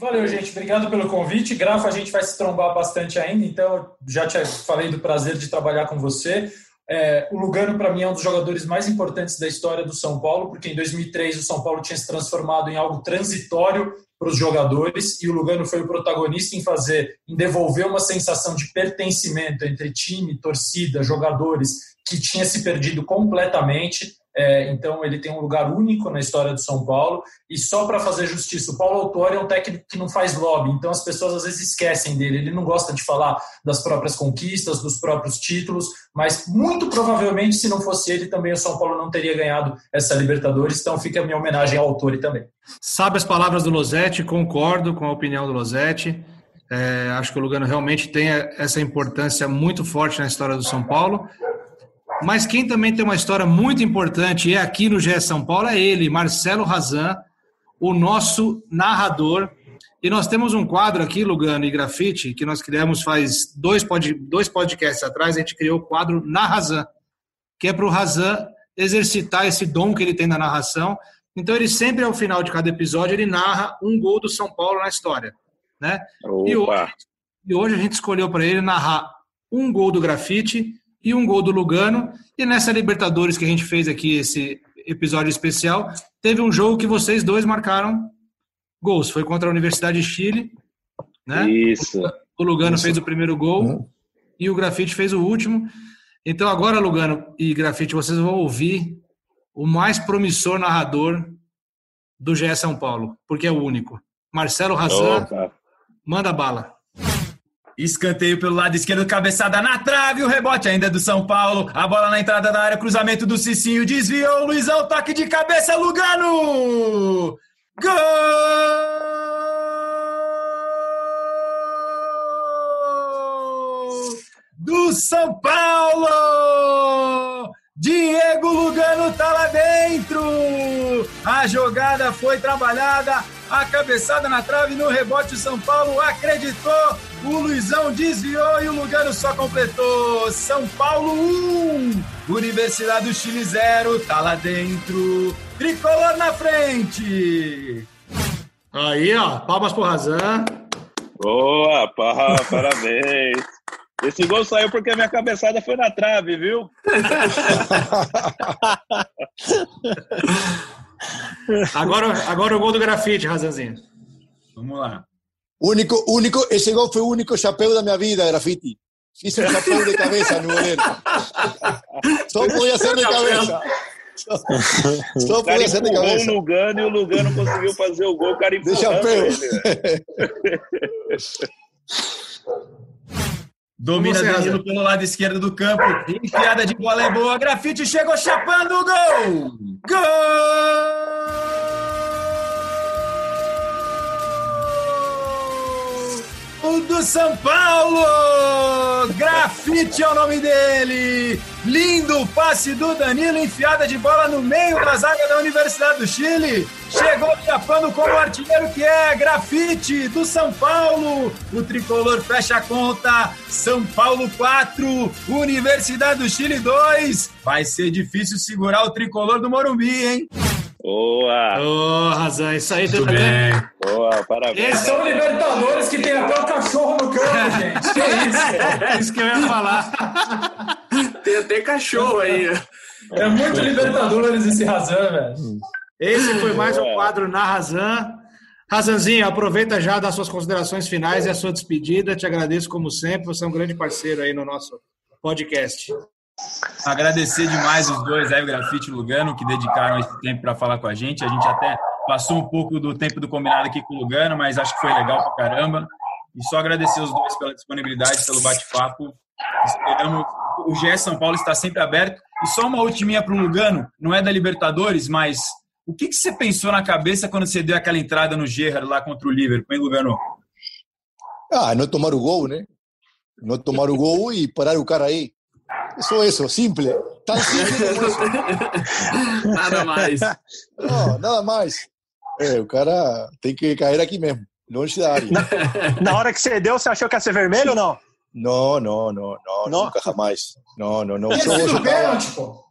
Valeu, gente. Obrigado pelo convite. Grafa, a gente vai se trombar bastante ainda, então já te falei do prazer de trabalhar com você. É, o Lugano, para mim, é um dos jogadores mais importantes da história do São Paulo, porque em 2003 o São Paulo tinha se transformado em algo transitório para os jogadores e o Lugano foi o protagonista em fazer, em devolver uma sensação de pertencimento entre time, torcida, jogadores que tinha se perdido completamente. É, então ele tem um lugar único na história do São Paulo. E só para fazer justiça, o Paulo Autori é um técnico que não faz lobby, então as pessoas às vezes esquecem dele. Ele não gosta de falar das próprias conquistas, dos próprios títulos, mas muito provavelmente, se não fosse ele, também o São Paulo não teria ganhado essa Libertadores. Então fica a minha homenagem ao Autori também. Sabe as palavras do Losetti, concordo com a opinião do Losetti. É, acho que o Lugano realmente tem essa importância muito forte na história do São Paulo. Mas quem também tem uma história muito importante e é aqui no GE São Paulo é ele, Marcelo Razan, o nosso narrador. E nós temos um quadro aqui, Lugano e Grafite, que nós criamos faz dois, pod, dois podcasts atrás, a gente criou o quadro Na Razão, que é para o Razan exercitar esse dom que ele tem na narração. Então ele sempre, ao final de cada episódio, ele narra um gol do São Paulo na história. Né? E hoje, e hoje a gente escolheu para ele narrar um gol do Grafite e um gol do Lugano. E nessa Libertadores que a gente fez aqui, esse episódio especial, teve um jogo que vocês dois marcaram gols. Foi contra a Universidade de Chile. Né? Isso. O Lugano Isso. fez o primeiro gol Uhum. e o Grafite fez o último. Então agora, Lugano e Grafite, vocês vão ouvir o mais promissor narrador do GE São Paulo, porque é o único. Marcelo Razan, manda bala. Escanteio pelo lado esquerdo, cabeçada na trave, o rebote ainda é do São Paulo. A bola na entrada da área, cruzamento do Cicinho, desviou, Luizão, toque de cabeça, Lugano! Gol! Do São Paulo! Diego Lugano tá lá dentro! A jogada foi trabalhada, a cabeçada na trave no rebote, o São Paulo acreditou, o Luizão desviou e o Lugano só completou. São Paulo 1, Universidade do Chile 0, tá lá dentro. Tricolor na frente! Aí, ó, palmas pro Razan. Boa, pá, [LAUGHS] parabéns. Esse gol saiu porque a minha cabeçada foi na trave, viu? [LAUGHS] Agora, agora o gol do Grafite, Razanzinho. Vamos lá. Único, único, ese gol fue el único chapéu de mi vida, Graffiti. Hice un chapéu de cabeza no goleiro. Só podía ser de cabeza. Só, só O cara de empurrou o. Lugano e o Lugano conseguiu fazer o gol, o cara De empurrando chapéu. [LAUGHS] Domina Danilo pelo lado esquerdo do campo. Enfiada de bola é boa. Grafite chegou chapando o gol! Gol! Do São Paulo! Grafite é o nome dele! Lindo passe do Danilo, enfiada de bola no meio da zaga da Universidade do Chile. Chegou chapando como artilheiro que é Grafite do São Paulo. O tricolor fecha a conta. São Paulo 4, Universidade do Chile 2. Vai ser difícil segurar o tricolor do Morumbi, hein? Boa, Ô, Razan, isso aí Muito tá bem. boa, parabéns. Esse São Libertadores que tem até o cachorro no campo, [LAUGHS] gente. Que isso? é isso que eu ia falar. Tem até cachorro aí. É muito Libertadores esse Razan, velho. Esse foi mais um quadro na Razan. Razanzinho, aproveita já das suas considerações finais e a sua despedida. Te agradeço como sempre. Você é um grande parceiro aí no nosso podcast. Agradecer demais os dois, aí, o Grafite e o Lugano, que dedicaram esse tempo para falar com a gente. A gente até passou um pouco do tempo do combinado aqui com o Lugano, mas acho que foi legal pra caramba. E só agradecer os dois pela disponibilidade, pelo bate-papo. Esperamos. O GE São Paulo está sempre aberto. E só uma ultiminha para o Lugano, não é da Libertadores, mas o que, que você pensou na cabeça quando você deu aquela entrada no Gerrard lá contra o Liverpool, hein, Lugano? Ah, no tomar o gol, né? No tomar o gol e parar o cara aí. Só isso, simple. Tan simples como [LAUGHS] isso. Nada mais. [LAUGHS] Não, nada mais. É, o cara tem que cair aqui mesmo, longe da área. Na hora que você deu, você achou que ia ser vermelho ou não? No, no, no, no, No. nunca jamás. No, no, no. Esse Yo, yo foi estaba- pênalti, pô.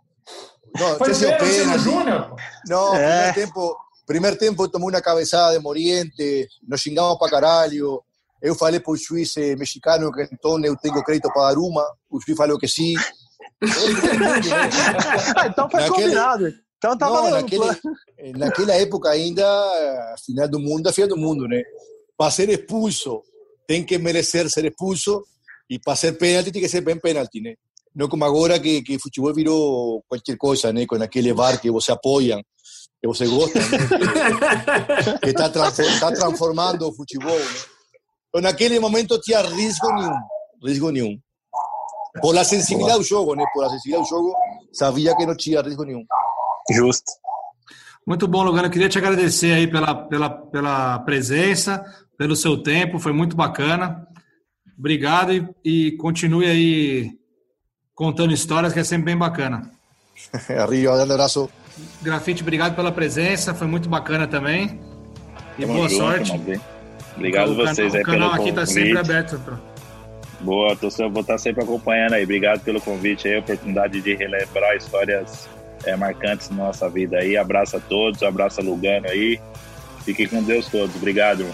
no, Foi ese pênalti. Júnior, pô. No, Eh. primer tiempo, primer tiempo tomó una cabezada de Moriente, nos xingamos para caralho. Eu falei pro juiz eh, mexicano que então eu tenho crédito para dar uma, o juiz falou que sim. [LAUGHS] Ah, então foi Naquele- combinado. Então tá Não, naquele, naquela época ainda, a final do mundo, a final do mundo, né? Para ser expulso, tem que merecer ser expulso, e para ser pênalti, tem que ser bem pênalti, né? Não como agora que, que futebol virou qualquer coisa, né? Com aquele VAR que você apoia, que você gosta, né? [LAUGHS] que está tá transformando o futebol, né? Naquele momento tinha risco nenhum, risco nenhum. Por la sensibilidade do jogo, né? Por la sensibilidade do jogo, sabia que não tinha risco nenhum. Justo. Muito bom, Lugano. Eu queria te agradecer aí pela, pela, pela presença, pelo seu tempo, foi muito bacana. Obrigado e, e continue aí contando histórias, que é sempre bem bacana. [LAUGHS] Arriba, grande abraço. Grafite, obrigado pela presença, foi muito bacana também. E Tamo boa junto, sorte. Obrigado a vocês aí pelo convite. O canal aqui está sempre aberto. Pra... Boa, tô, vou estar sempre acompanhando aí. Obrigado pelo convite aí, oportunidade de relembrar histórias é, marcantes na nossa vida aí. Abraço a todos, abraço a Lugano aí. Fiquem com Deus todos. Obrigado.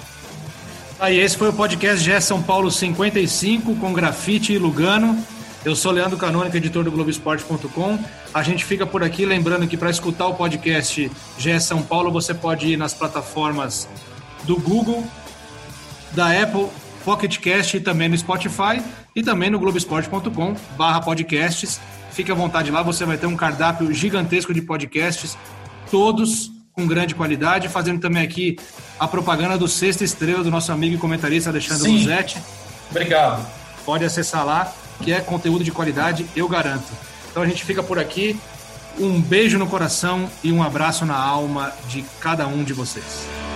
Aí, esse foi o podcast GE São Paulo 55 com Grafite e Lugano. Eu sou Leandro Canônica, editor do Globoesporte.com. A gente fica por aqui, lembrando que para escutar o podcast GE São Paulo, você pode ir nas plataformas do Google, da Apple, Pocket Cast e também no Spotify e também no Globoesporte.com barra podcasts. Fique à vontade lá, você vai ter um cardápio gigantesco de podcasts, todos com grande qualidade, fazendo também aqui a propaganda do Sexta Estrela do nosso amigo e comentarista Alexandre Musetti. Obrigado. Pode acessar lá que é conteúdo de qualidade, eu garanto. Então a gente fica por aqui. Um beijo no coração e um abraço na alma de cada um de vocês.